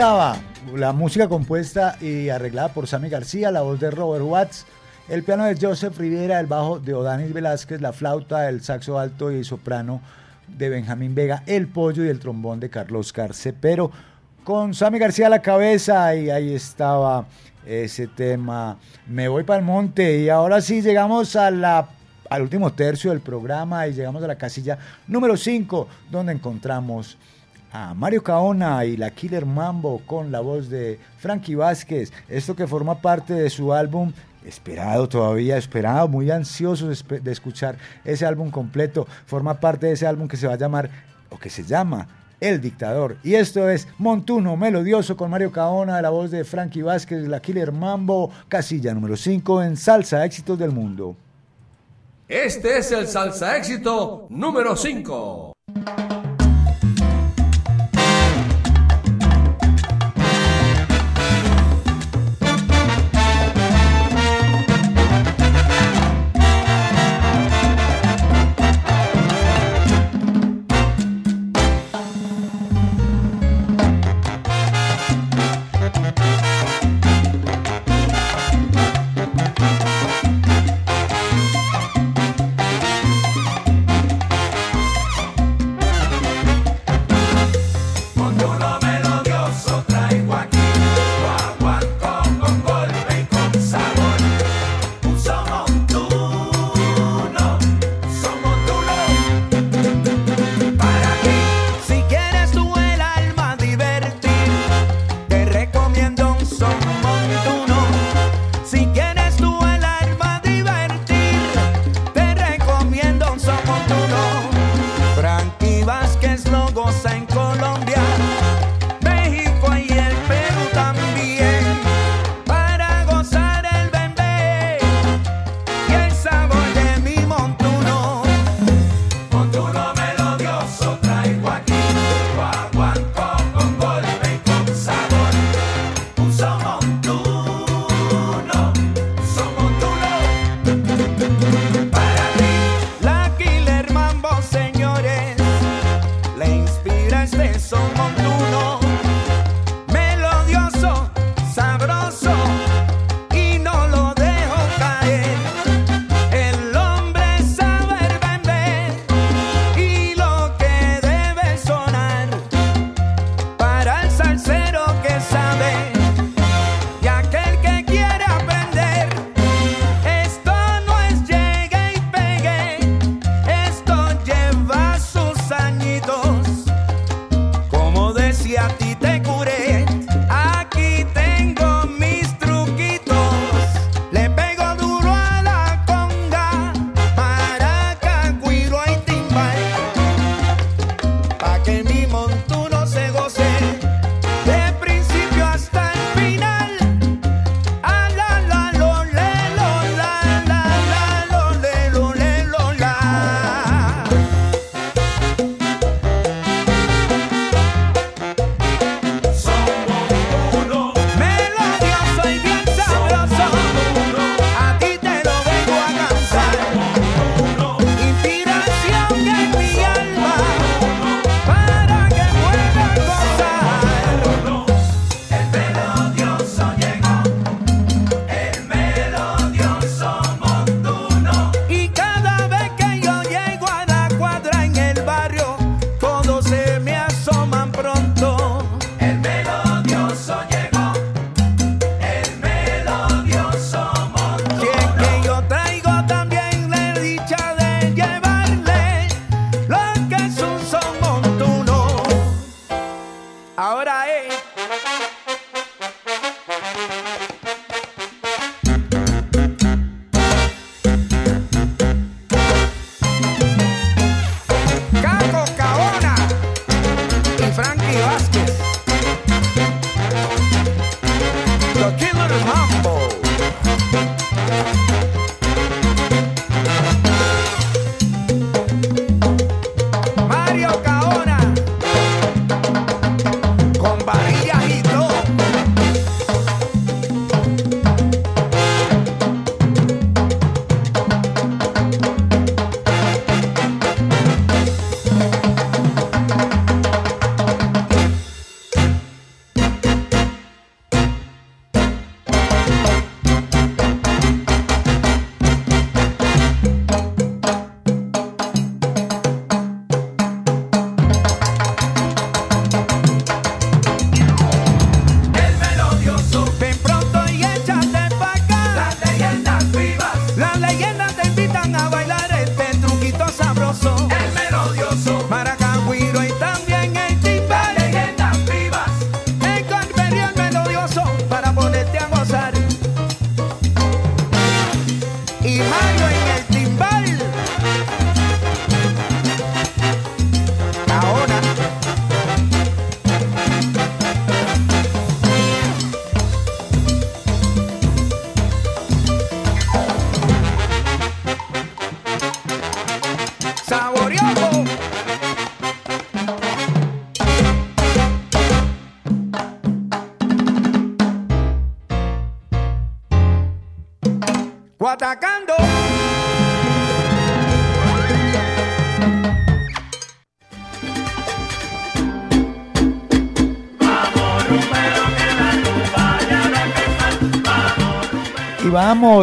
Estaba la música compuesta y arreglada por Sammy García, la voz de Robert Watts, el piano de Joseph Rivera, el bajo de Odanis Velázquez, la flauta, el saxo alto y soprano de Benjamín Vega, el pollo y el trombón de Carlos Carcepero, con Sammy García a la cabeza y ahí estaba ese tema. Me voy para el monte y ahora sí llegamos a al último tercio del programa y llegamos a la casilla número 5 donde encontramos a Mario Caona y la Killer Mambo con la voz de Frankie Vázquez. Esto que forma parte de su álbum esperado todavía, esperado, muy ansioso de, escuchar ese álbum completo. Forma parte de ese álbum que se va a llamar, o que se llama, El Dictador. Y esto es Montuno Melodioso con Mario Caona, la voz de Frankie Vázquez, la Killer Mambo, casilla número 5 en Salsa Éxitos del Mundo. Este es el salsa éxito número 5.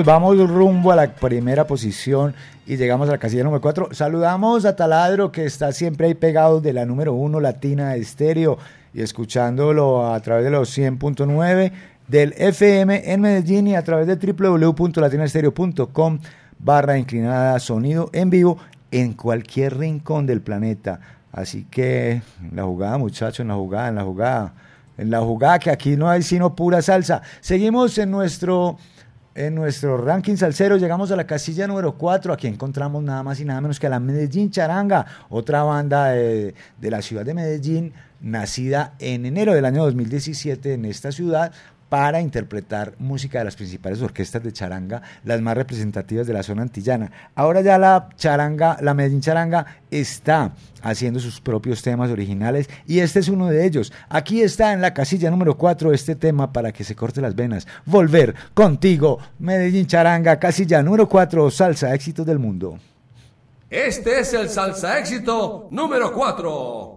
Vamos, rumbo a la primera posición y llegamos a la casilla número 4. Saludamos a Taladro que está siempre ahí pegado de la número 1 Latina Estéreo y escuchándolo a través de los 100.9 del FM en Medellín y a través de www.latinaestereo.com barra inclinada sonido en vivo en cualquier rincón del planeta. Así que en la jugada, muchachos, en la jugada, en la jugada, en la jugada que aquí no hay sino pura salsa. Seguimos en nuestro en nuestro ranking salsero llegamos a la casilla número 4. Aquí encontramos nada más y nada menos que a la Medellín Charanga, otra banda de, de la ciudad de Medellín, nacida en enero del año 2017 en esta ciudad para interpretar música de las principales orquestas de charanga, las más representativas de la zona antillana. Ahora ya la charanga, la Medellín Charanga está haciendo sus propios temas originales y este es uno de ellos. Aquí está en la casilla número 4 este tema para que se corte las venas. Volver contigo, Medellín Charanga, casilla número 4, salsa éxitos del mundo. Este es el salsa éxito número 4.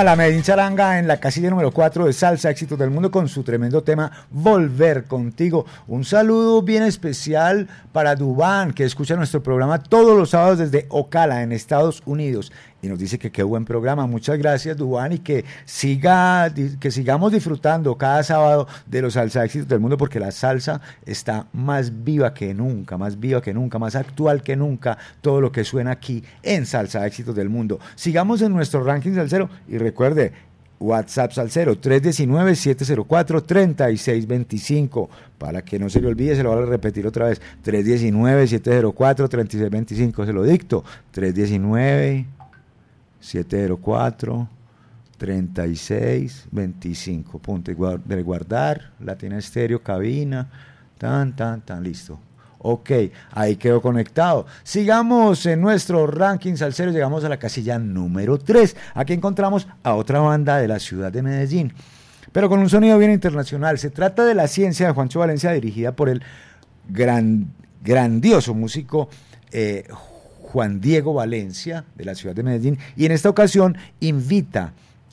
Estaba la Medellín Charanga en la casilla número 4 de Salsa Éxitos del Mundo con su tremendo tema Volver contigo. Un saludo bien especial para Dubán, que escucha nuestro programa todos los sábados desde Ocala, en Estados Unidos. Y nos dice que qué buen programa. Muchas gracias, Dubán, y que, siga, que sigamos disfrutando cada sábado de los salsa éxitos del mundo, porque la salsa está más viva que nunca, más viva que nunca, más actual que nunca, todo lo que suena aquí en Salsa Éxitos del Mundo. Sigamos en nuestro ranking salsero y recuerde, WhatsApp Salcero 319-704-3625. Para que no se le olvide, se lo voy a repetir otra vez. 319-704-3625. Se lo dicto. 319 704 3625. Punto de guardar. Latina Estéreo, cabina. Tan, tan, tan. Listo. Ok, ahí quedó conectado. Sigamos en nuestro ranking salsero, llegamos a la casilla número 3. Aquí encontramos a otra banda de la ciudad de Medellín, pero con un sonido bien internacional. Se trata de La Ciencia de Juancho Valencia, dirigida por el gran, grandioso músico eh, Juan Diego Valencia, de la ciudad de Medellín, y en esta ocasión invita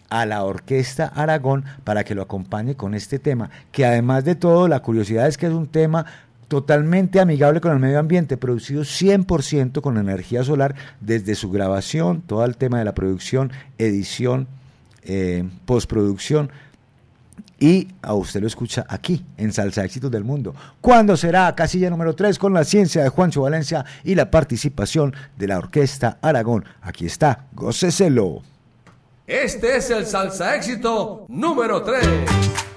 a la Orquesta Aragón para que lo acompañe con este tema, que además de todo, la curiosidad es que es un tema totalmente amigable con el medio ambiente, producido 100% con energía solar desde su grabación, todo el tema de la producción, edición, eh, postproducción. Y a usted lo escucha aquí, en Salsa Éxitos del Mundo. ¿Cuándo será? Casilla número 3 con la ciencia de Juancho Valencia y la participación de la Orquesta Aragón. Aquí está, góceselo. Este es el salsa éxito número 3.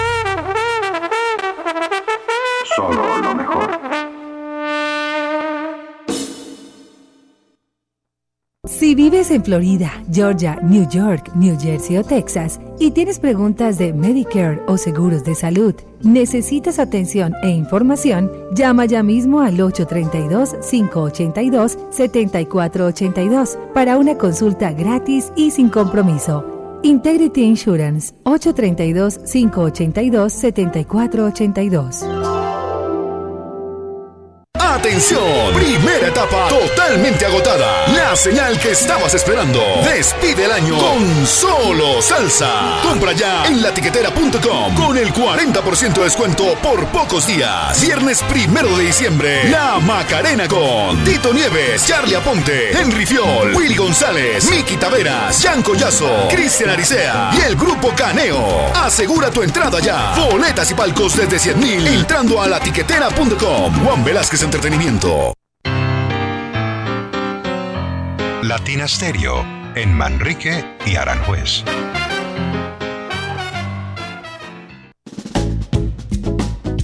Si vives en Florida, Georgia, New York, New Jersey o Texas y tienes preguntas de Medicare o seguros de salud, necesitas atención e información, llama ya mismo al 832-582-7482 para una consulta gratis y sin compromiso. Integrity Insurance 832-582-7482. Atención, primera etapa totalmente agotada. La señal que estabas esperando. Despide el año con solo salsa. Compra ya en latiquetera.com con el 40% de descuento por pocos días. Viernes primero de diciembre. La Macarena con Tito Nieves, Charlie Aponte, Henry Fiol, Willy González, Miki Taveras, Jan Collazo, Cristian Aricea y el grupo Caneo. Asegura tu entrada ya. Boletas y palcos desde 100 mil entrando a latiquetera.com. Juan Velázquez Entretenimiento. Latina Stereo en Manrique y Aranjuez.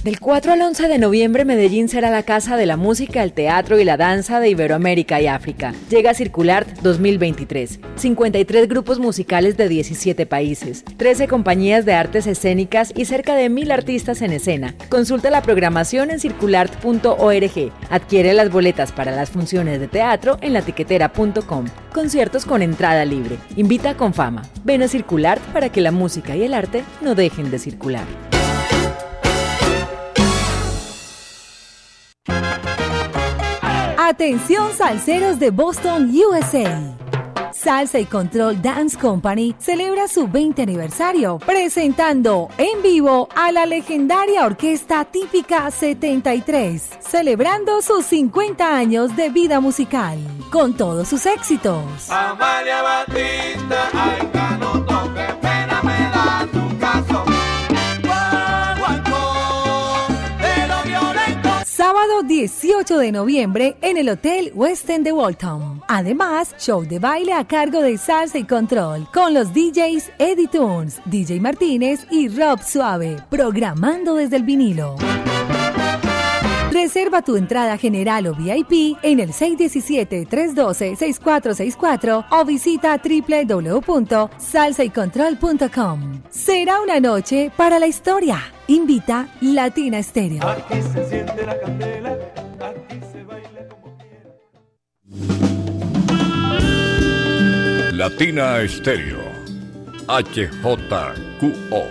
Del 4 al 11 de noviembre, Medellín será la casa de la música, el teatro y la danza de Iberoamérica y África. Llega Circulart 2023. 53 grupos musicales de 17 países, 13 compañías de artes escénicas y cerca de 1000 artistas en escena. Consulta la programación en circulart.org. Adquiere las boletas para las funciones de teatro en latiquetera.com. Conciertos con entrada libre. Invita con fama. Ven a Circulart para que la música y el arte no dejen de circular. Atención salseros de Boston, USA. Salsa y Control Dance Company celebra su 20 aniversario presentando en vivo a la legendaria Orquesta Típica 73, celebrando sus 50 años de vida musical, con todos sus éxitos. Batista, Sábado 18 de noviembre en el Hotel West de Waltham. Además, show de baile a cargo de Salsa y Control con los DJs Eddie Tunes, DJ Martínez y Rob Suave, programando desde el vinilo. Reserva tu entrada general o VIP en el 617-312-6464 o visita www.salsaycontrol.com. Será una noche para la historia. Invita Latina Estéreo. Aquí se enciende la candela, aquí se baila como Latina Estéreo. HJQO.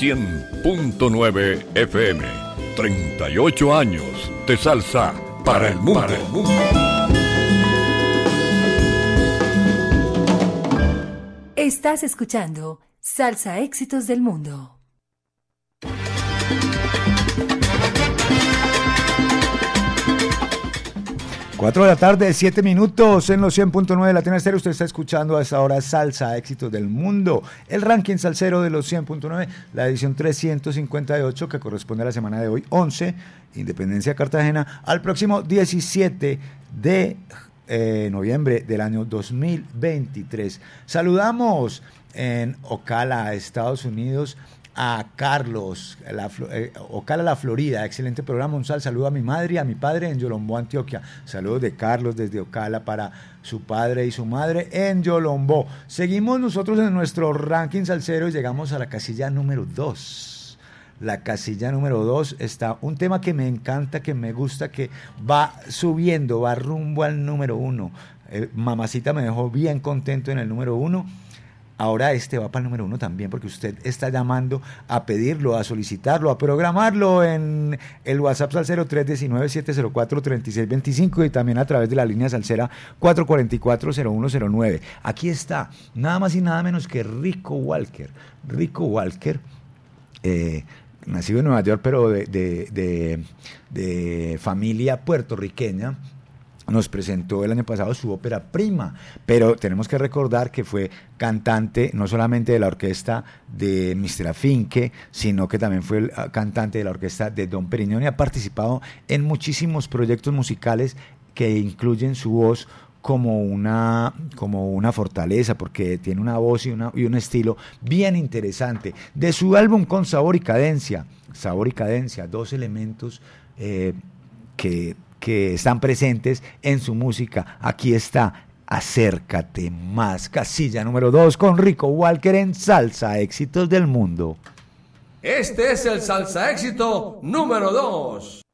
100.9 FM. 38 años de salsa para el mundo. Para el mundo. Estás escuchando Salsa Éxitos del Mundo. Cuatro de la tarde, siete minutos en los 100.9 de Latina Estéreo. Usted está escuchando a esta hora Salsa, éxitos del mundo. El ranking salsero de los 100.9, la edición 358, que corresponde a la semana de hoy, 11, Independencia Cartagena, al próximo 17 de eh, noviembre del año 2023. Saludamos en Ocala, Estados Unidos, a Carlos, la, eh, Ocala, la Florida. Excelente programa. Un sal saludo a mi madre y a mi padre en Yolombó, Antioquia. Saludos de Carlos desde Ocala para su padre y su madre en Yolombó. Seguimos nosotros en nuestro ranking salsero y llegamos a la casilla número 2. La casilla número 2 está un tema que me encanta, que me gusta, que va subiendo, va rumbo al número 1. Eh, mamacita me dejó bien contento en el número 1 ahora este va para el número uno también, porque usted está llamando a pedirlo, a solicitarlo, a programarlo en el WhatsApp Salcero 319-704-3625 y también a través de la línea Salcera 444-0109. Aquí está, nada más y nada menos que Rico Walker. Rico Walker. eh, nacido en Nueva York, pero de, de- de- de familia puertorriqueña, nos presentó el año pasado su ópera prima, pero tenemos que recordar que fue cantante no solamente de la orquesta de Mr. Afinque, sino que también fue el ah, cantante de la orquesta de Don Periñón y ha participado en muchísimos proyectos musicales que incluyen su voz como una, como una fortaleza, porque tiene una voz y, una- y un estilo bien interesante. De su álbum con sabor y cadencia, sabor y cadencia, dos elementos eh, que, que están presentes en su música. Aquí está, acércate más, casilla número 2 con Rico Walker en Salsa, éxitos del mundo. Este es el salsa éxito número 2.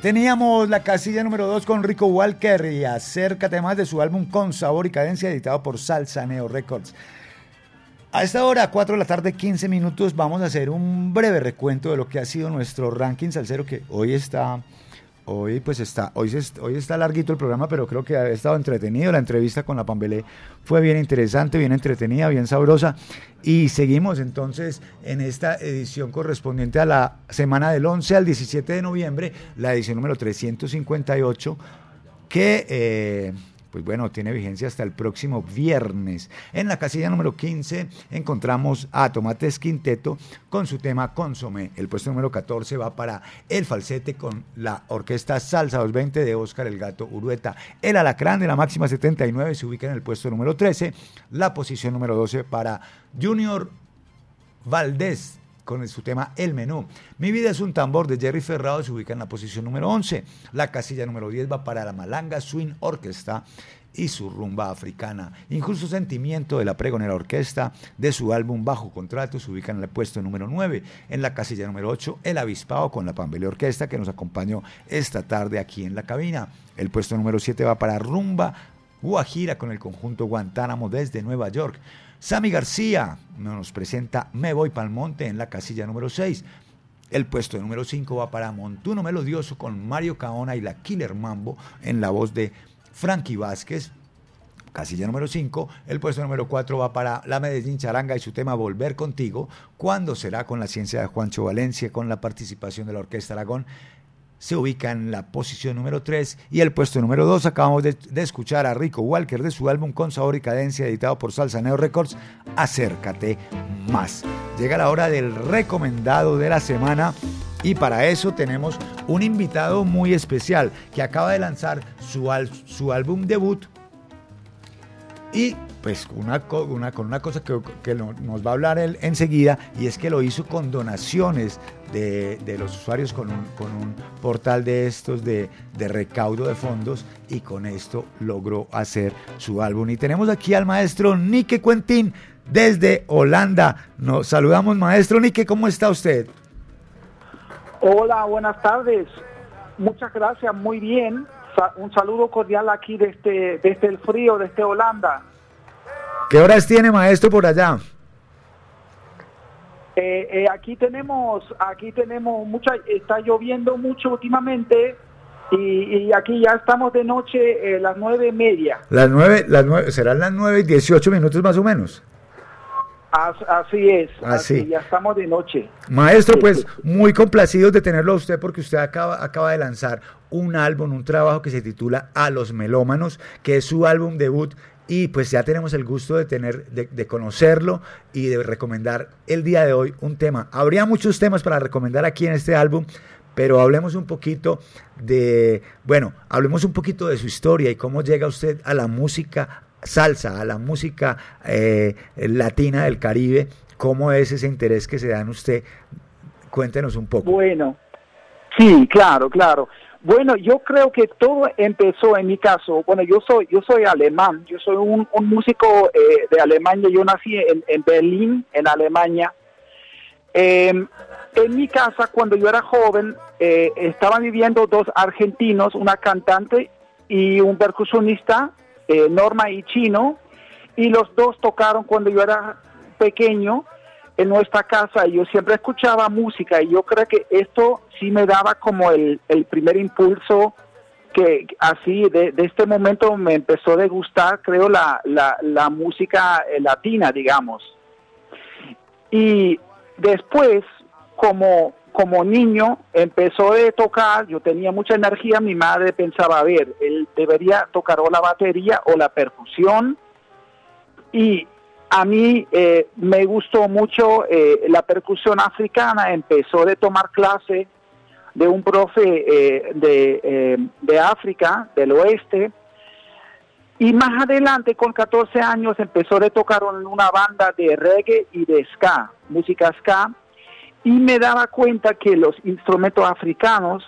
Teníamos la casilla número 2 con Rico Walker y acércate más de su álbum Con Sabor y Cadencia editado por Salsa Neo Records. A esta hora, 4 de la tarde, 15 minutos, vamos a hacer un breve recuento de lo que ha sido nuestro ranking salsero que hoy está Hoy pues está, hoy, se- hoy está larguito el programa, pero creo que ha estado entretenido. La entrevista con la Pambelé fue bien interesante, bien entretenida, bien sabrosa. Y seguimos entonces en esta edición correspondiente a la semana del 11 al 17 de noviembre, la edición número 358, que eh, pues bueno, tiene vigencia hasta el próximo viernes. En la casilla número 15 encontramos a Tomates Quinteto con su tema Consome. El puesto número 14 va para El Falsete con la orquesta Salsa 220 de Óscar El Gato Urueta. El Alacrán de la máxima 79 se ubica en el puesto número 13. La posición número 12 para Junior Valdés con su tema El Menú. Mi vida es un tambor de Jerry Ferrado se ubica en la posición número 11. La casilla número 10 va para la Malanga Swing Orquesta y su rumba africana. Injusto Sentimiento de la Pregonera Orquesta de su álbum Bajo Contrato se ubica en el puesto número 9. En la casilla número 8, El Avispado con la Pambele Orquesta que nos acompañó esta tarde aquí en la cabina. El puesto número 7 va para Rumba Guajira con el conjunto Guantánamo desde Nueva York. Sammy García nos presenta Me Voy Pa'l Monte en la casilla número 6. El puesto número 5 va para Montuno Melodioso con Mario Caona y la Killer Mambo en la voz de Frankie Vázquez. Casilla número 5, el puesto número 4 va para la Medellín Charanga y su tema Volver contigo, cuando será con la ciencia de Juancho Valencia, con la participación de la Orquesta Aragón se ubica en la posición número 3 y el puesto número 2 acabamos de, escuchar a Rico Walker de su álbum Con Sabor y Cadencia editado por Salsa Neo Records, Acércate Más. Llega la hora del recomendado de la semana y para eso tenemos un invitado muy especial que acaba de lanzar su, al- su álbum debut y pues una, una- con una cosa que, que nos va a hablar él enseguida, y es que lo hizo con donaciones de, de los usuarios con un, con un portal de estos de, de recaudo de fondos, y con esto logró hacer su álbum. Y tenemos aquí al maestro Nike Quentin desde Holanda. Nos saludamos, maestro Nike, ¿cómo está usted? Hola, buenas tardes. Muchas gracias, muy bien. Un saludo cordial aquí desde, desde el frío, desde Holanda. ¿Qué horas tiene, maestro, por allá? Eh, eh, aquí tenemos, aquí tenemos mucha, está lloviendo mucho últimamente y, y aquí ya estamos de noche, eh, las nueve y media. Las nueve, las nueve, serán las nueve y dieciocho minutos más o menos. As- así es, Así. así, ya estamos de noche. Maestro, Sí, pues sí. muy complacidos de tenerlo a usted porque usted acaba, acaba de lanzar un álbum, un trabajo que se titula A los Melómanos, que es su álbum debut y pues ya tenemos el gusto de tener, de, de conocerlo y de recomendar el día de hoy un tema. Habría muchos temas para recomendar aquí en este álbum, pero hablemos un poquito de, bueno, hablemos un poquito de su historia y cómo llega usted a la música salsa, a la música eh, latina del Caribe, cómo es ese interés que se da en usted. Cuéntenos un poco. Bueno, sí, claro, claro. Bueno, yo creo que todo empezó en mi caso. Bueno, yo soy yo soy alemán. Yo soy un, músico eh, de Alemania. Yo nací en, Berlín, en Alemania. Eh, en mi casa, cuando yo era joven, eh, estaban viviendo dos argentinos, una cantante y un percusionista, eh, Norma y Chino, y los dos tocaron cuando yo era pequeño en nuestra casa yo siempre escuchaba música y yo creo que esto sí me daba como el, el primer impulso que así de, de este momento me empezó a gustar creo la, la, la música eh, latina digamos. Y después como como niño empezó a tocar yo tenía mucha energía mi madre pensaba a ver él debería tocar o la batería o la percusión y a mí eh, me gustó mucho eh, la percusión africana, empezó de tomar clase de un profe eh, de, de África, del oeste, y más adelante, con 14 años, empezó a tocar en una banda de reggae y de ska, música ska, y me daba cuenta que los instrumentos africanos,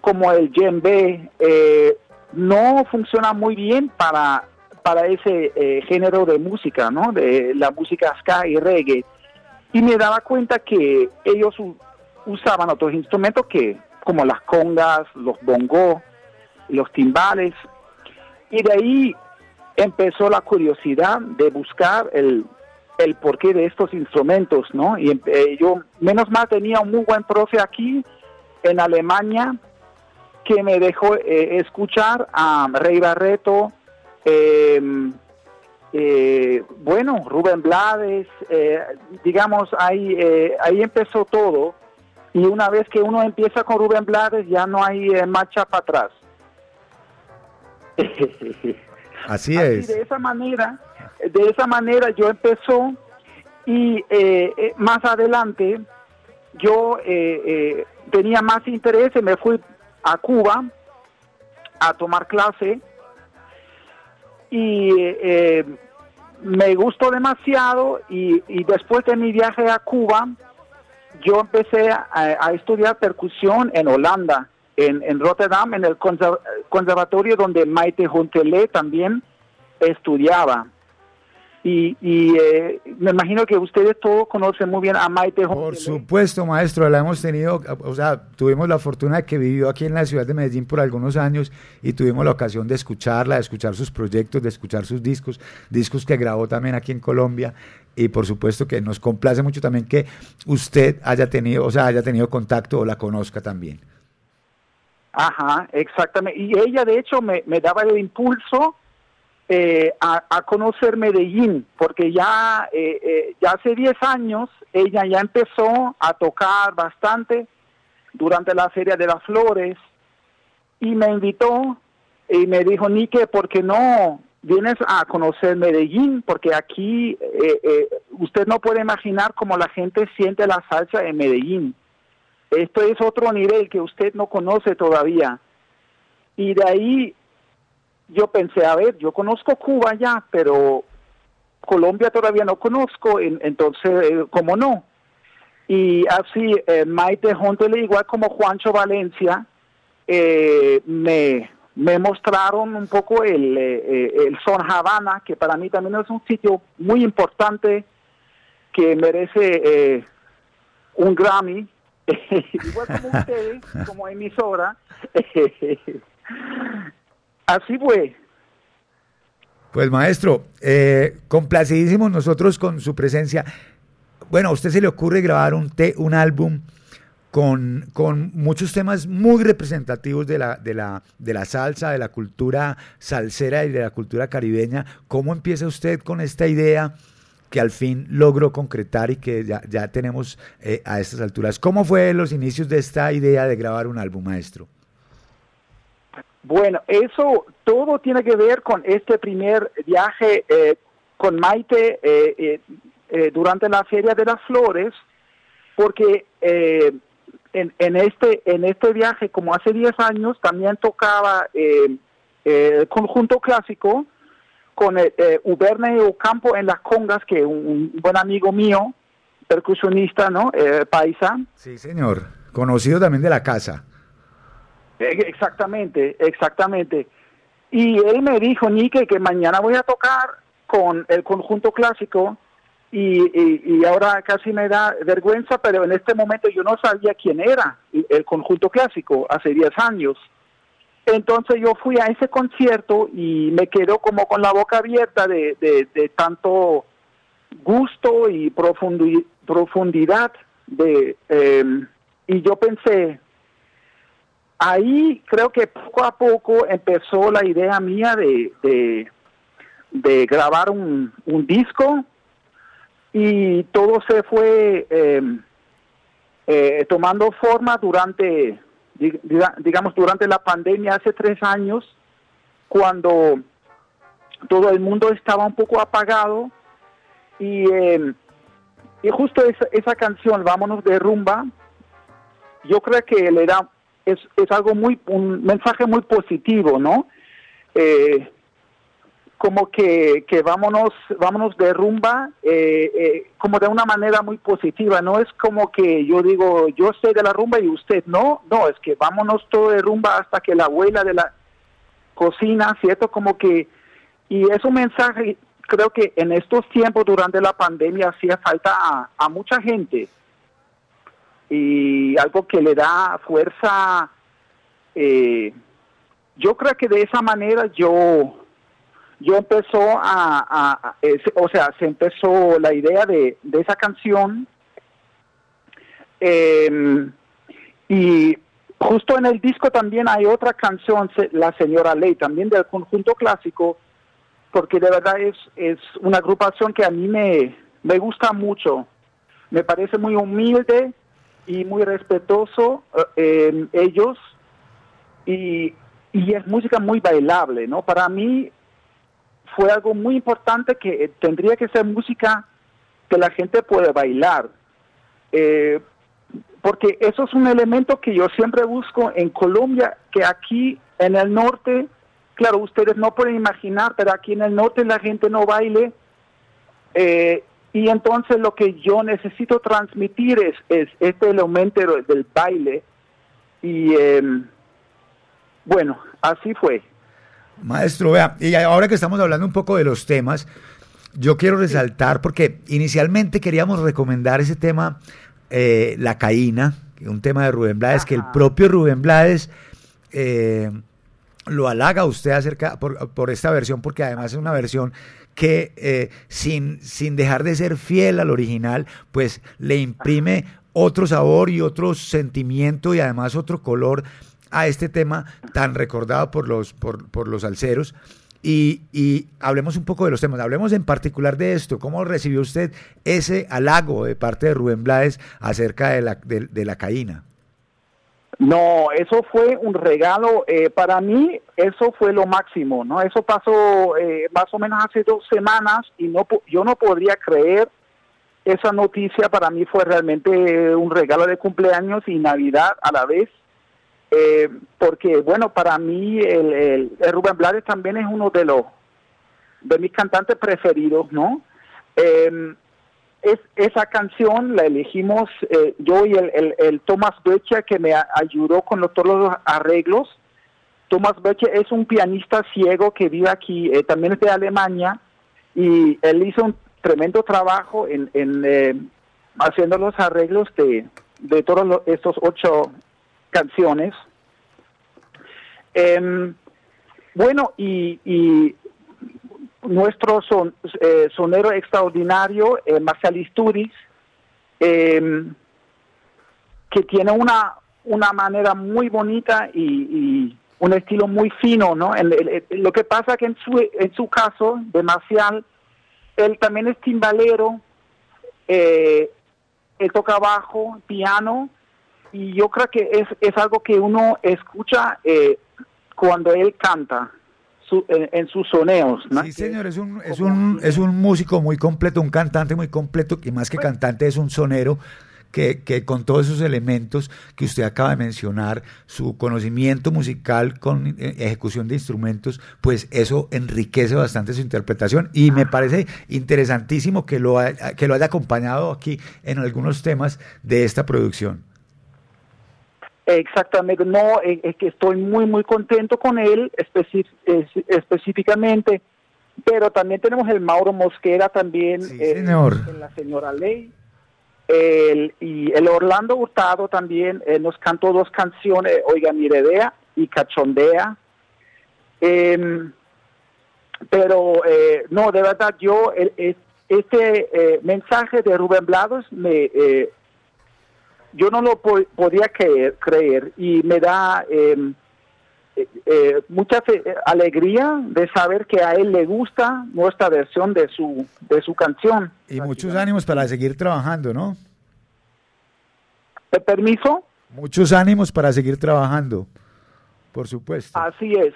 como el djembe, no funcionan muy bien para, para ese eh, género de música, ¿no? De la música ska y reggae. Y me daba cuenta que ellos usaban otros instrumentos que, como las congas, los bongos, los timbales, y de ahí empezó la curiosidad de buscar el, el porqué de estos instrumentos, ¿no? Y eh, yo, menos mal, tenía un muy buen profe aquí en Alemania que me dejó eh, escuchar a Rey Barreto, eh, eh, bueno, Rubén Blades, eh, digamos, ahí, eh, ahí empezó todo. Y una vez que uno empieza con Rubén Blades, ya no hay eh, marcha para atrás. Así Así, es. de esa manera, de esa manera yo empezó y eh, más adelante yo eh, eh, tenía más interés y me fui a Cuba a tomar clase y eh, me gustó demasiado y, y después de mi viaje a Cuba yo empecé a, estudiar percusión en Holanda, en, en Rotterdam, en el conser- conservatorio donde Maite Juntelé también estudiaba. Y, y eh, me imagino que ustedes todos conocen muy bien a Maite Por supuesto, maestro, la hemos tenido, o sea, tuvimos la fortuna de que vivió aquí en la ciudad de Medellín por algunos años y tuvimos la ocasión de escucharla, de escuchar sus proyectos, de escuchar sus discos, discos que grabó también aquí en Colombia y por supuesto que nos complace mucho también que usted haya tenido, o sea, haya tenido contacto o la conozca también. Ajá, exactamente. Y ella, de hecho, me, me daba el impulso eh, a, a conocer Medellín, porque ya, eh, eh, ya hace 10 años ella ya empezó a tocar bastante durante la Feria de las Flores y me invitó y me dijo, Nike, ¿por qué no vienes a conocer Medellín? Porque aquí eh, eh, usted no puede imaginar cómo la gente siente la salsa en Medellín. Esto es otro nivel que usted no conoce todavía. Y de ahí yo pensé, a ver, yo conozco Cuba ya, pero Colombia todavía no conozco, en- entonces, eh, ¿cómo no? Y así, eh, Maite Huntele, igual como Juancho Valencia, eh, me, me mostraron un poco el, eh, el Son Habana, que para mí también es un sitio muy importante que merece eh, un Grammy, igual como ustedes, como emisora. Así fue. Pues maestro, eh, complacidísimos nosotros con su presencia. Bueno, a usted se le ocurre grabar un, te- un álbum con, con muchos temas muy representativos de la, de, la, de la salsa, de la cultura salsera y de la cultura caribeña. ¿Cómo empieza usted con esta idea que al fin logró concretar y que ya, ya tenemos eh, a estas alturas? ¿Cómo fue los inicios de esta idea de grabar un álbum, maestro? Bueno, eso todo tiene que ver con este primer viaje eh, con Maite eh, eh, eh, durante la Feria de las Flores, porque eh, en, en este en este viaje, como hace 10 años, también tocaba eh, el conjunto clásico con Uberne Ocampo en las congas, que un, un buen amigo mío, percusionista, ¿no? Paisa. Sí, señor. Conocido también de la casa. Eh, Exactamente, exactamente. Y él me dijo, Nike, que mañana voy a tocar con el conjunto clásico y, y, y ahora casi me da vergüenza, pero en este momento yo no sabía quién era el conjunto clásico hace 10 años. Entonces yo fui a ese concierto y me quedo como con la boca abierta de, de, tanto gusto y profundi- profundidad de eh, y yo pensé ahí creo que poco a poco empezó la idea mía de, de, grabar un, disco y todo se fue eh, eh, tomando forma durante, di- diga- digamos, durante la pandemia hace tres años, cuando todo el mundo estaba un poco apagado y, eh, y justo esa, esa canción, Vámonos de rumba, yo creo que le da, es, es algo muy, un mensaje muy positivo, ¿no? Eh, como que, que vámonos, vámonos de rumba, eh, eh, como de una manera muy positiva, no es como que yo digo, yo sé de la rumba y usted no, no, es que vámonos todo de rumba hasta que la abuela de la cocina, ¿cierto? Como que, y es un mensaje, creo que en estos tiempos durante la pandemia hacía falta a mucha gente y algo que le da fuerza, eh, yo creo que de esa manera yo yo empezó a, o sea, se empezó la idea de, de esa canción eh, y justo en el disco también hay otra canción, La Señora Ley, también del conjunto clásico, porque de verdad es, es una agrupación que a mí me, me gusta mucho, me parece muy humilde y muy respetuoso eh, ellos y, y es música muy bailable, ¿no? Para mí fue algo muy importante que eh, tendría que ser música que la gente puede bailar. Eh, porque eso es un elemento que yo siempre busco en Colombia, que aquí en el norte, claro, ustedes no pueden imaginar, pero aquí en el norte la gente no baile. eh, y entonces lo que yo necesito transmitir es, es este elemento del baile. Y em, bueno, así fue. Maestro, vea, y ahora que estamos hablando un poco de los temas, yo quiero resaltar, porque inicialmente queríamos recomendar ese tema, eh, La Caína, un tema de Rubén Blades, que el propio Rubén Blades eh, lo halaga a usted acerca por, por esta versión, porque además es una versión que eh, sin, sin dejar de ser fiel al original, pues le imprime otro sabor y otro sentimiento y además otro color a este tema tan recordado por los, por, por los alceros. Y, y hablemos un poco de los temas, hablemos en particular de esto. ¿Cómo recibió usted ese halago de parte de Rubén Blades acerca de la, de, de la caína? No, eso fue un regalo. eh, para mí, eso fue lo máximo, ¿no? Eso pasó eh, más o menos hace dos semanas y no, yo no podría creer esa noticia. Para mí fue realmente un regalo de cumpleaños y Navidad a la vez. Eh, porque, bueno, para mí el, el- Rubén Blades también es uno de los de mis cantantes preferidos, ¿no? Es, esa canción la elegimos eh, yo y el, el, el Thomas Becher que me ayudó con todos los arreglos. Thomas Becher es un pianista ciego que vive aquí, eh, también es de Alemania, y él hizo un tremendo trabajo en, en eh, haciendo los arreglos de, de todos estos ocho canciones. Em, bueno, y nuestro son, eh, sonero extraordinario, eh, Marcial Isturiz, em, que tiene una, una manera muy bonita y, y un estilo muy fino, ¿no? El- el- lo que pasa que en su, en su caso, de Marcial, él también es timbalero, eh, él toca bajo, piano, y yo creo que es, es algo que uno escucha eh, cuando él canta su- en, en sus soneos. ¿no? Sí, señor, es un, es, un, es un músico muy completo, un cantante muy completo, y más que cantante es un sonero que, que con todos esos elementos que usted acaba de mencionar, su conocimiento musical con eh, ejecución de instrumentos, pues eso enriquece bastante su interpretación y me parece interesantísimo que lo, haya- que lo haya acompañado aquí en algunos temas de esta producción. Exactamente, no, eh, es que estoy muy, muy contento con él es- específicamente, pero también tenemos el Mauro Mosquera también eh, señor. en La Señora Ley, el, y el Orlando Hurtado también eh, nos cantó dos canciones, Oiga Miredea y Cachondea, Em, pero eh, no, de verdad yo, el- este eh, mensaje de Rubén Blades me, yo no lo po- podía creer, creer y me da eh, eh, eh, mucha eh, alegría de saber que a él le gusta nuestra versión de su de su canción. Y muchos ánimos para seguir trabajando, ¿no? ¿Te permiso? Muchos ánimos para seguir trabajando, por supuesto. Así es,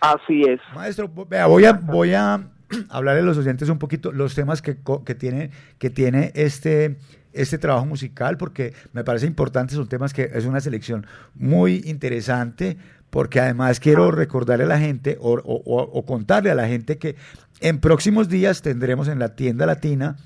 así es. Maestro, vea, voy a, voy a hablarle a los oyentes un poquito los temas que, que tiene, que tiene este, este trabajo musical, porque me parece importante, son temas que es una selección muy interesante, porque además quiero recordarle a la gente o, o- o- o contarle a la gente que en próximos días tendremos en la tienda latina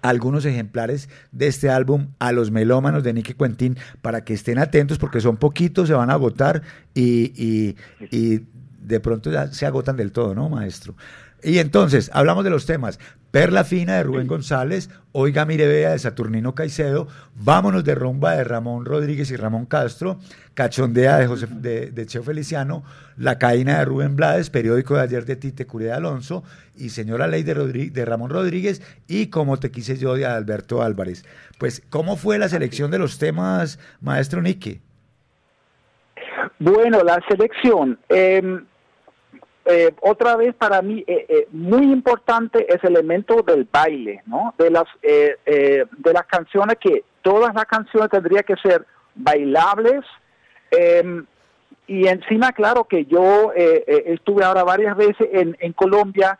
algunos ejemplares de este álbum a los melómanos de Nicky Quentin para que estén atentos porque son poquitos, se van a agotar y, y- y de pronto ya se agotan del todo, ¿no, maestro? Y entonces, hablamos de los temas. Perla Fina de Rubén González, Oiga Mire Vea de Saturnino Caicedo, Vámonos de Rumba de Ramón Rodríguez y Ramón Castro, Cachondea de, José, de, de Cheo Feliciano, La Caína de Rubén Blades, Periódico de ayer de Tite Curé de Alonso y Señora Ley de, Rodri- de Ramón Rodríguez y Como te quise yo de Alberto Álvarez. Pues, ¿cómo fue la selección de los temas, maestro Nicky? Bueno, la selección. eh, eh, otra vez para mí eh, eh, muy importante es el elemento del baile, ¿no? De las eh, eh, de las canciones que todas las canciones tendrían que ser bailables eh, y encima claro que yo estuve ahora varias veces en, en Colombia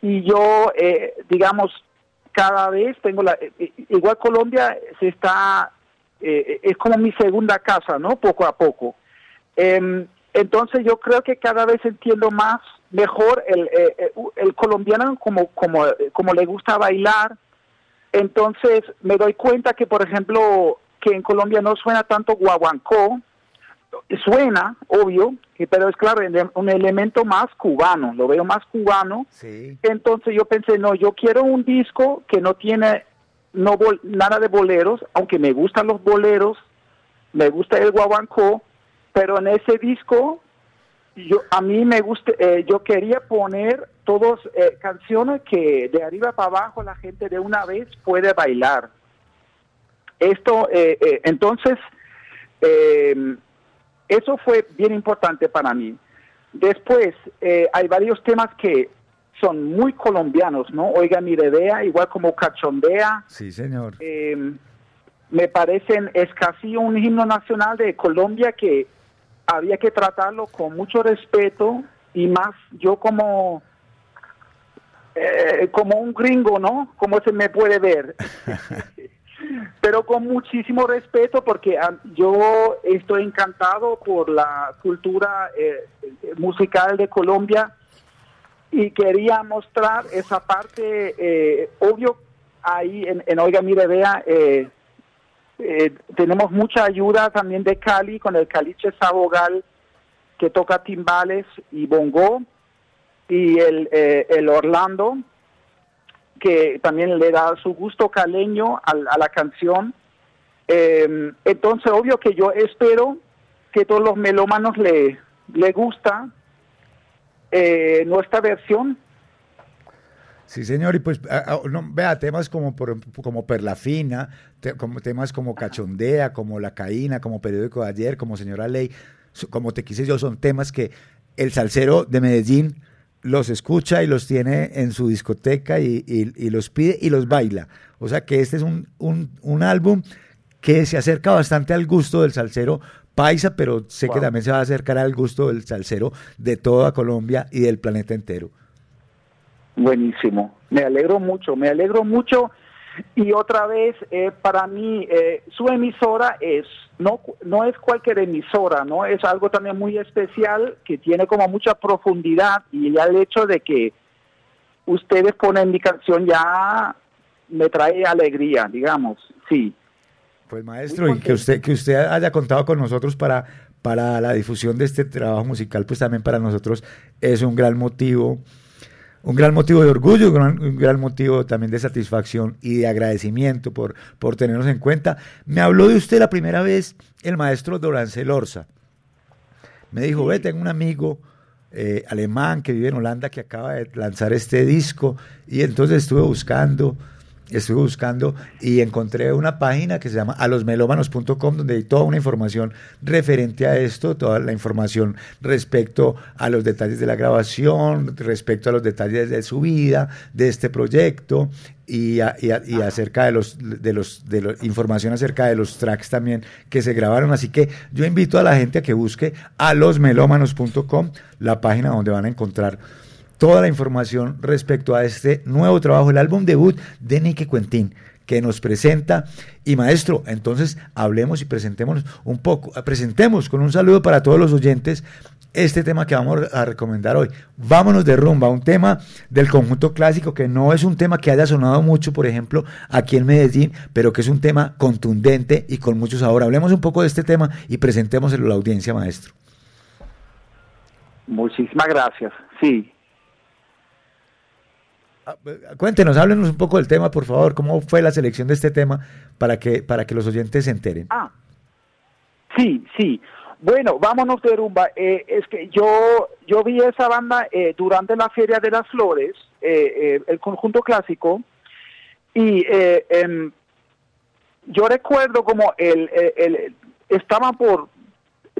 y yo digamos cada vez tengo la igual Colombia se está es como mi segunda casa, ¿no? Poco a poco. Entonces yo creo que cada vez entiendo más, mejor el, eh, eh, el colombiano como, como, eh, como le gusta bailar. Entonces me doy cuenta que, por ejemplo, que en Colombia no suena tanto guaguancó, suena, obvio, pero es claro, un elemento más cubano, lo veo más cubano. Entonces yo pensé, no, yo quiero un disco que no tiene no bol- nada de boleros, aunque me gustan los boleros, me gusta el guaguancó, pero en ese disco yo a mí me gusta, eh, yo quería poner todas eh, canciones que de arriba para abajo la gente de una vez puede bailar. Esto, eh, eh, entonces, eh, eso fue bien importante para mí. Después, eh, hay varios temas que son muy colombianos, ¿no? Oiga, mire, vea, igual como Cachondea, Sí, señor. me parecen, es casi un himno nacional de Colombia que había que tratarlo con mucho respeto y más yo como eh, como un gringo, ¿no? Como se me puede ver. Pero con muchísimo respeto porque ah, yo estoy encantado por la cultura eh, musical de Colombia y quería mostrar esa parte, eh, obvio, ahí en, en Oiga Mire Vea, eh, eh, tenemos mucha ayuda también de Cali con el Caliche Sabogal que toca timbales y bongo y el, eh, el Orlando que también le da su gusto caleño al- a, la canción. Eh, entonces, obvio que yo espero que todos los melómanos le, le gusta eh, nuestra versión Sí, señor, y pues ah, ah, no, vea temas como por, como Perla Fina, te- como temas como Cachondea, como La Caína, como Periódico de Ayer, como Señora Ley, como Te quise yo, son temas que el salsero de Medellín los escucha y los tiene en su discoteca y, y- y los pide y los baila. O sea que este es un, un, un álbum que se acerca bastante al gusto del salsero paisa, pero sé que también se va a acercar al gusto del salsero de toda Colombia y del planeta entero. Buenísimo, me alegro mucho, me alegro mucho. Y otra vez eh, para mí eh, su emisora es no no es cualquier emisora, no es algo también muy especial que tiene como mucha profundidad y ya el hecho de que ustedes ponen mi canción ya me trae alegría, digamos, sí. Pues maestro, y que usted, que usted haya contado con nosotros para, para la difusión de este trabajo musical, pues también para nosotros es un gran motivo, un gran motivo de orgullo, un gran, un gran motivo también de satisfacción y de agradecimiento por, por tenernos en cuenta. Me habló de usted la primera vez el maestro Dorancel Orza. Me dijo, ve, tengo un amigo eh, alemán que vive en Holanda que acaba de lanzar este disco y entonces estuve buscando estuve buscando y encontré una página que se llama alosmelómanos.com donde hay toda una información referente a esto, toda la información respecto a los detalles de la grabación, respecto a los detalles de su vida, de este proyecto y, a- y a- y acerca de los de los de los- información acerca de los tracks también que se grabaron, así que yo invito a la gente a que busque alosmelómanos.com, la página donde van a encontrar toda la información respecto a este nuevo trabajo, el álbum debut de Nicky Quentin, que nos presenta. Y maestro, entonces hablemos y presentemos un poco, eh, presentemos con un saludo para todos los oyentes este tema que vamos a recomendar hoy. Vámonos de rumba, un tema del conjunto clásico que no es un tema que haya sonado mucho, por ejemplo, aquí en Medellín, pero que es un tema contundente y con mucho sabor. Hablemos un poco de este tema y presentémoselo a la audiencia, maestro. Muchísimas gracias. Sí. Cuéntenos, háblenos un poco del tema, por favor. ¿Cómo fue la selección de este tema para que, para que los oyentes se enteren? Ah, sí, sí. Bueno, vámonos de rumba. Eh, es que yo yo vi esa banda eh, durante la Feria de las Flores, eh, eh, el conjunto clásico, y eh, em, yo recuerdo como el, el, el- estaban por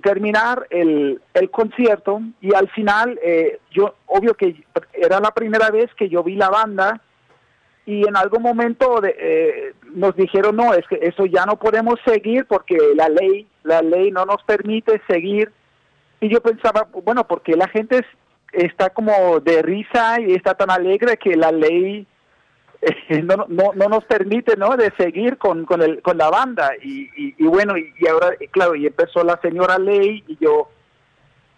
terminar el, el concierto y al final eh, yo obvio que era la primera vez que yo vi la banda y en algún momento de- eh, nos dijeron no es que eso ya no podemos seguir porque la ley la ley no nos permite seguir y yo pensaba bueno porque la gente es- está como de risa y está tan alegre que la ley eh, no, no, no nos permite no de seguir con, con, el, con la banda. Y, y, y bueno y, ahora claro y empezó la señora ley y yo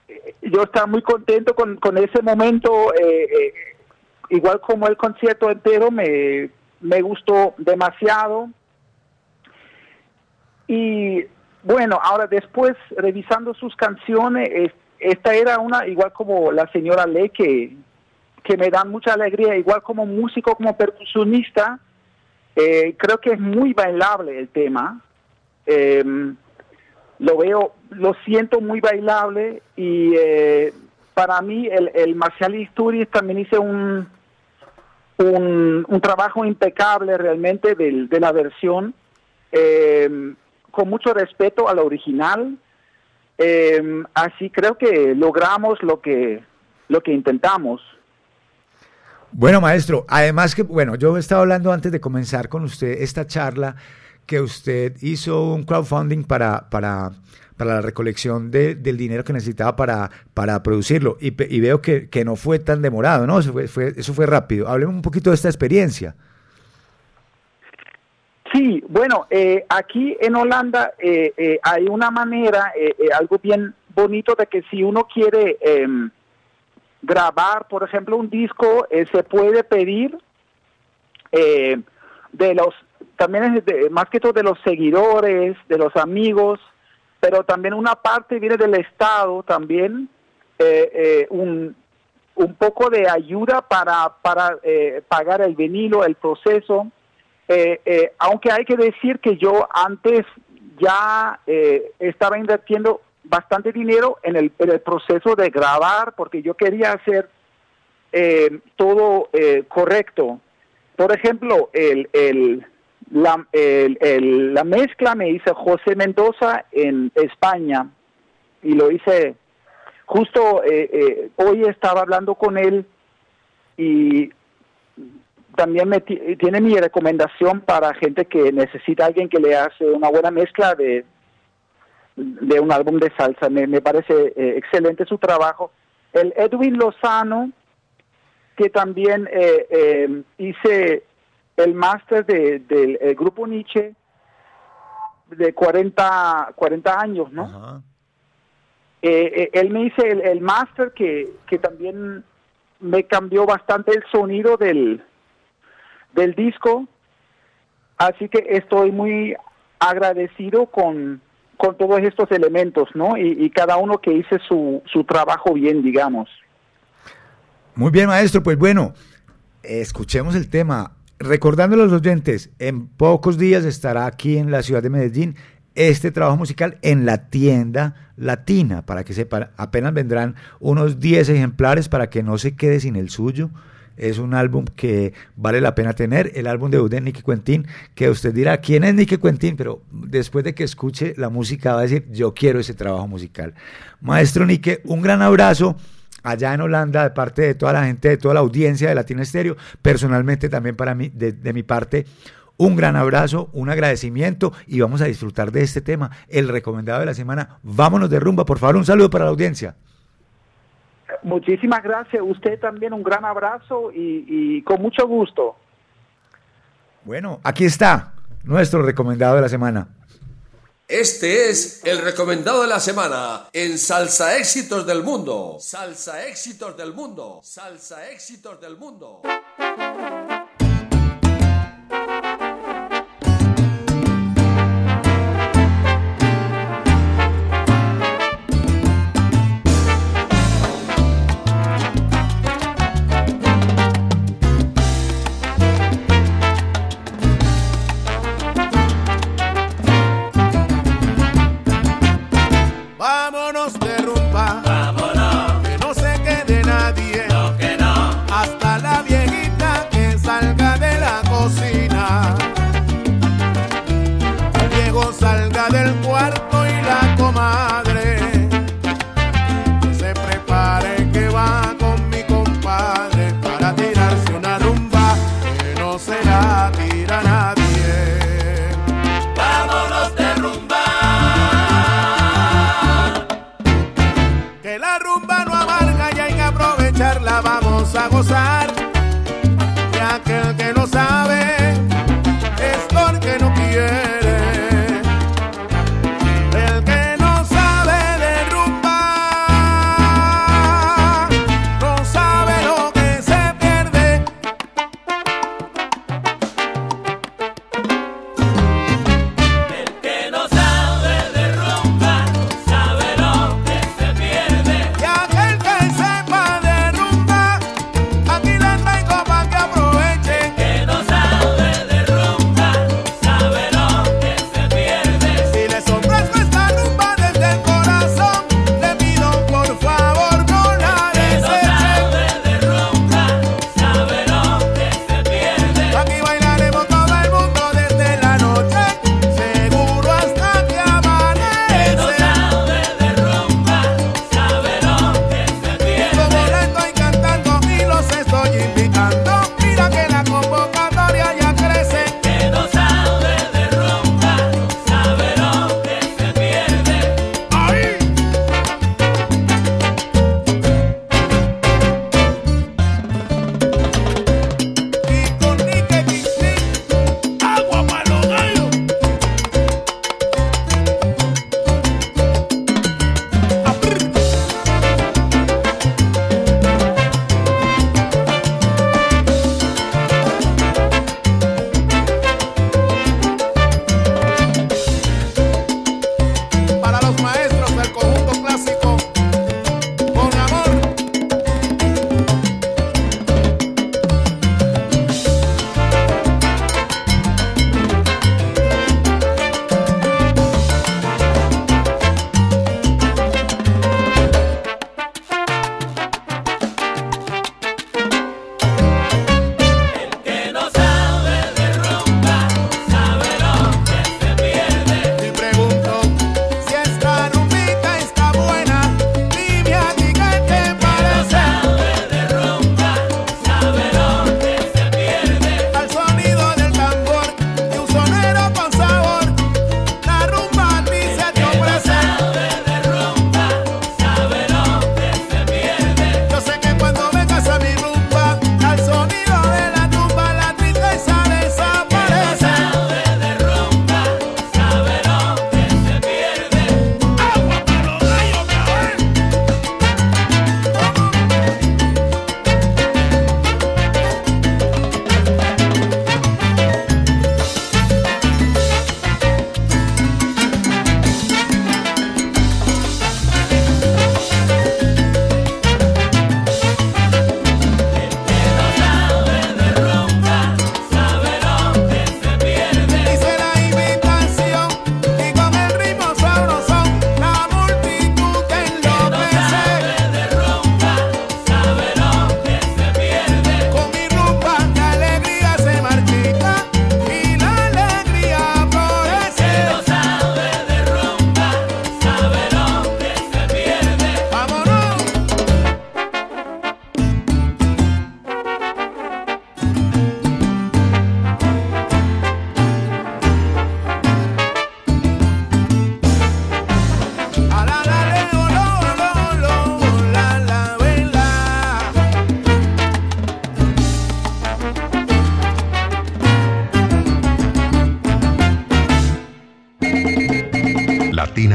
eh, yo estaba muy contento con, con ese momento eh, eh, igual como el concierto entero me, me gustó demasiado. Y bueno ahora después revisando sus canciones es- esta era una igual como la señora ley que que me dan mucha alegría, igual como músico, como percusionista, eh, creo que es muy bailable el tema. Eh, lo veo, lo siento muy bailable y eh, para mí el, el Marcial Isturiz también hice un, un, trabajo impecable realmente del- de la versión, eh, con mucho respeto al original. Eh, así creo que logramos lo que, lo que intentamos. Bueno, maestro, además que, bueno, yo estaba hablando antes de comenzar con usted esta charla que usted hizo un crowdfunding para, para, para la recolección de- del dinero que necesitaba para, para producirlo y, veo que, que no fue tan demorado, ¿no? Eso fue, fue- eso fue rápido. Hablemos un poquito de esta experiencia. Sí, bueno, eh, aquí en Holanda eh, eh, hay una manera, eh, eh, algo bien bonito de que si uno quiere em, grabar, por ejemplo, un disco, eh, se puede pedir eh, de los, también más que todo de los seguidores, de los amigos, pero también una parte viene del Estado también, eh, eh, un, un poco de ayuda para, para pagar el vinilo, el proceso. Aunque hay que decir que yo antes ya estaba invirtiendo bastante dinero en el, en el proceso de grabar porque yo quería hacer eh, todo eh, correcto. Por ejemplo, el, el, la, el- la mezcla me hizo José Mendoza en España y lo hice justo eh, eh, hoy estaba hablando con él y también me ti- tiene mi recomendación para gente que necesita alguien que le hace una buena mezcla de, de un álbum de salsa. Me, me parece eh, excelente su trabajo. El Edwin Lozano, que también eh, eh, hice el máster de- del eh, grupo Nietzsche de 40, 40 años, ¿no? Él me hice el, el máster que, que también me cambió bastante el sonido del, del disco, así que estoy muy agradecido con, con todos estos elementos, ¿no? Y, cada uno que hice su, su trabajo bien, digamos. Muy bien, maestro. Pues bueno, escuchemos el tema. Recordando a los oyentes, en pocos días estará aquí en la ciudad de Medellín este trabajo musical en la tienda latina, para que sepan, apenas vendrán unos 10 ejemplares para que no se quede sin el suyo. Es un álbum que vale la pena tener, el álbum de de Nicky Quentin, que usted dirá, ¿quién es Nicky Quentin? Pero después de que escuche la música va a decir, yo quiero ese trabajo musical. Maestro Nicky, un gran abrazo allá en Holanda de parte de toda la gente, de toda la audiencia de Latina Estéreo, personalmente también para mí, de, de mi parte, un gran abrazo, un agradecimiento y vamos a disfrutar de este tema, el recomendado de la semana. Vámonos de rumba, por favor, un saludo para la audiencia. Muchísimas gracias. Usted también un gran abrazo y, y con mucho gusto. Bueno, aquí está nuestro recomendado de la semana. Este es el recomendado de la semana en Salsa Éxitos del Mundo. Salsa Éxitos del Mundo. Salsa Éxitos del Mundo.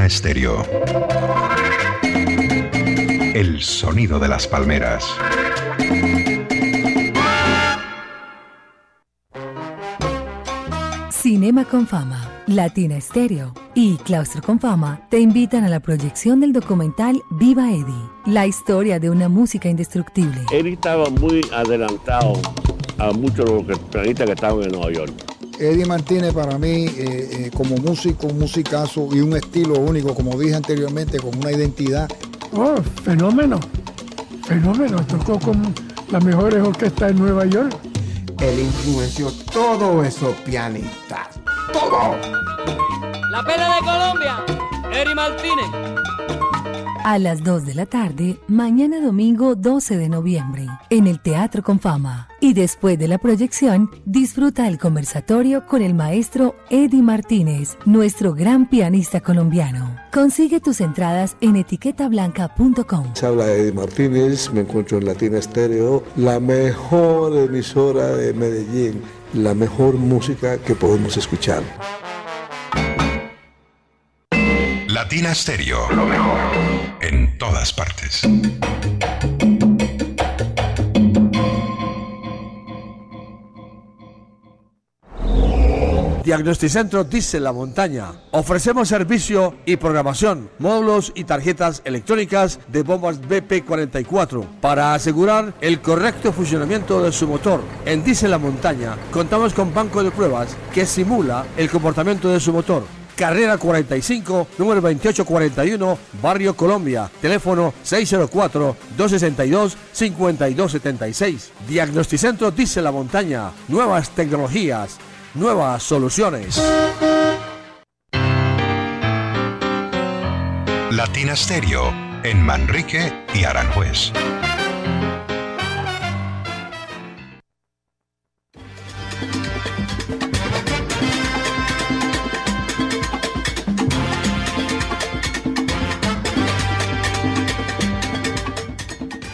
Estéreo. El sonido de las palmeras. Cinema con Fama, Latina Estéreo y Claustro con Fama te invitan a la proyección del documental Viva Eddie, la historia de una música indestructible. Eddie estaba muy adelantado a muchos de los pianistas que estaban en Nueva York. Eddie Martínez para mí, eh, eh, como músico, un musicazo y un estilo único, como dije anteriormente, con una identidad. Oh, fenómeno. Fenómeno. Tocó con las mejores orquestas en Nueva York. Él influenció todo esos pianistas. Todo. La pela de Colombia, Eri Martínez. A las 2 de la tarde, mañana domingo 12 de noviembre, en el Teatro con Fama. Y después de la proyección, disfruta el conversatorio con el maestro Eddie Martínez, nuestro gran pianista colombiano. Consigue tus entradas en etiquetablanca.com. Se habla de Eddie Martínez, me encuentro en Latina Estéreo, la mejor emisora de Medellín, la mejor música que podemos escuchar. Latina Stereo. Lo mejor. En todas partes. Diagnosticentro Dice La Montaña. Ofrecemos servicio y programación, módulos y tarjetas electrónicas de bombas BP44 para asegurar el correcto funcionamiento de su motor. En Dice La Montaña contamos con banco de pruebas que simula el comportamiento de su motor. Carrera 45, número 2841, Barrio Colombia. Teléfono 604-262-5276. Diagnosticentro Dice La Montaña. Nuevas tecnologías, nuevas soluciones. Latina Stereo. En Manrique y Aranjuez.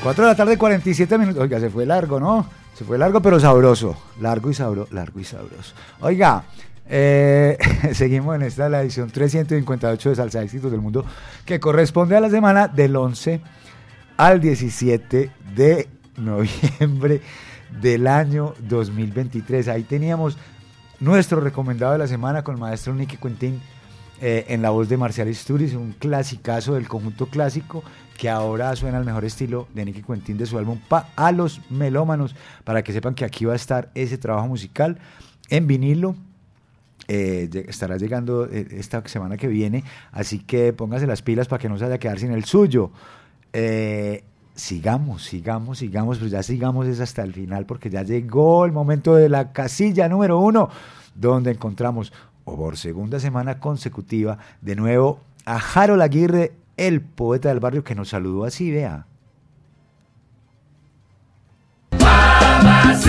Cuatro de la tarde, 47 minutos. Oiga, se fue largo, ¿no? Se fue largo, pero sabroso. Largo y sabroso. Largo y sabroso. Oiga, eh, seguimos en esta, la edición 358 de Salsa Éxitos del Mundo, que corresponde a la semana del 11 al 17 de noviembre del año 2023. Ahí teníamos nuestro recomendado de la semana con el maestro Nicky Quintín eh, en la voz de Marcial Isturiz, un clasicazo del conjunto clásico que ahora suena al mejor estilo de Nicky Quintín de su álbum Pa a los melómanos, para que sepan que aquí va a estar ese trabajo musical en vinilo. eh, estará llegando eh, esta semana que viene, así que póngase las pilas para que no se vaya a quedar sin el suyo. Sigamos, sigamos, sigamos, pues ya sigamos es hasta el final porque ya llegó el momento de la casilla número uno, donde encontramos o por segunda semana consecutiva de nuevo a Harold Aguirre, el poeta del barrio que nos saludó así, vea.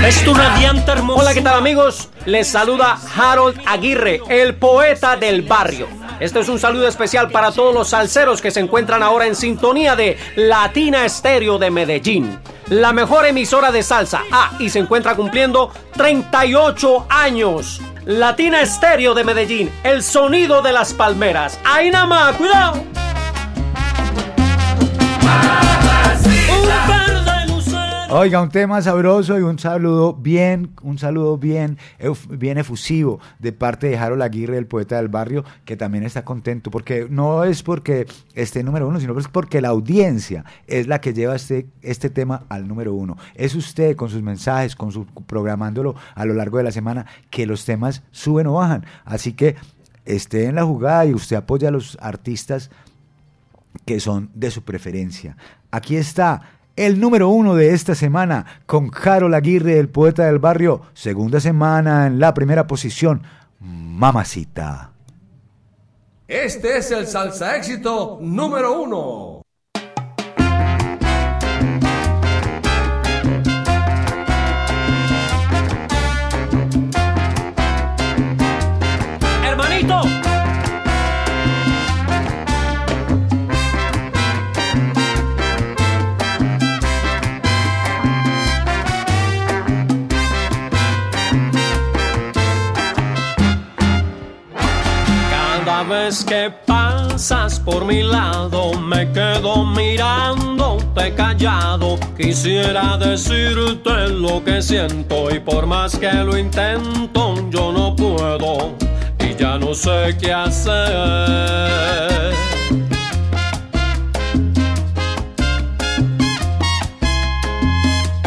Es tu radiante hermoso. Hola, ¿qué tal amigos? Les saluda Harold Aguirre, el poeta del barrio. Este es un saludo especial para todos los salseros que se encuentran ahora en sintonía de Latina Estéreo de Medellín. La mejor emisora de salsa. Ah, y se encuentra cumpliendo 38 años. Latina Estéreo de Medellín, el sonido de las palmeras. Ahí nada más, cuidado. Oiga, un tema sabroso y un saludo bien, un saludo bien, bien efusivo de parte de Harold Aguirre, el poeta del barrio, que también está contento, porque no es porque esté número uno, sino es porque la audiencia es la que lleva este, este tema al número uno. Es usted con sus mensajes, con su programándolo a lo largo de la semana, que los temas suben o bajan. Así que esté en la jugada y usted apoya a los artistas que son de su preferencia. Aquí está el número uno de esta semana con Harold Aguirre, el poeta del barrio. Segunda semana en la primera posición, Mamacita. Este es el salsa éxito número uno. Vez que pasa pasas por mi lado, me quedo mirándote callado. Quisiera decirte lo que siento y por más que lo intento, yo no puedo y ya no sé qué hacer.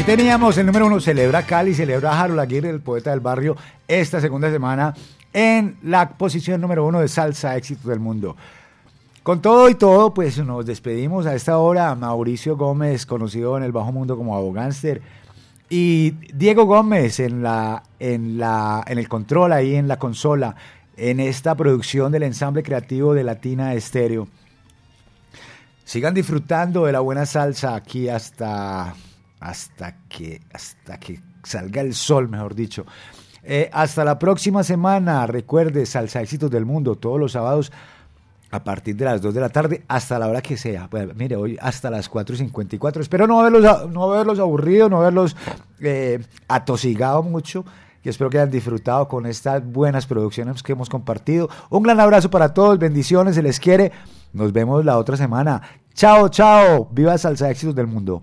Ahí teníamos el número uno, celebra Cali, celebra Harold Aguirre, el poeta del barrio, esta segunda semana en la posición número uno de Salsa Éxito del Mundo. Con todo y todo, pues nos despedimos a esta hora. Mauricio Gómez, conocido en el bajo mundo como Abogánster, y Diego Gómez en, la, en, la, en el control, ahí en la consola, en esta producción del ensamble creativo de Latina Estéreo. Sigan disfrutando de la buena salsa aquí hasta, hasta, que, hasta que salga el sol, mejor dicho. Eh, hasta la próxima semana. Recuerde, Salsa Éxitos del Mundo, todos los sábados a partir de las 2 de la tarde hasta la hora que sea. Bueno, mire, hoy hasta las 4 y 54. Espero no haberlos, no haberlos aburrido, no haberlos eh, atosigado mucho. Y espero que hayan disfrutado con estas buenas producciones que hemos compartido. Un gran abrazo para todos, bendiciones, se les quiere. Nos vemos la otra semana. Chao, chao. Viva Salsa Éxitos del Mundo.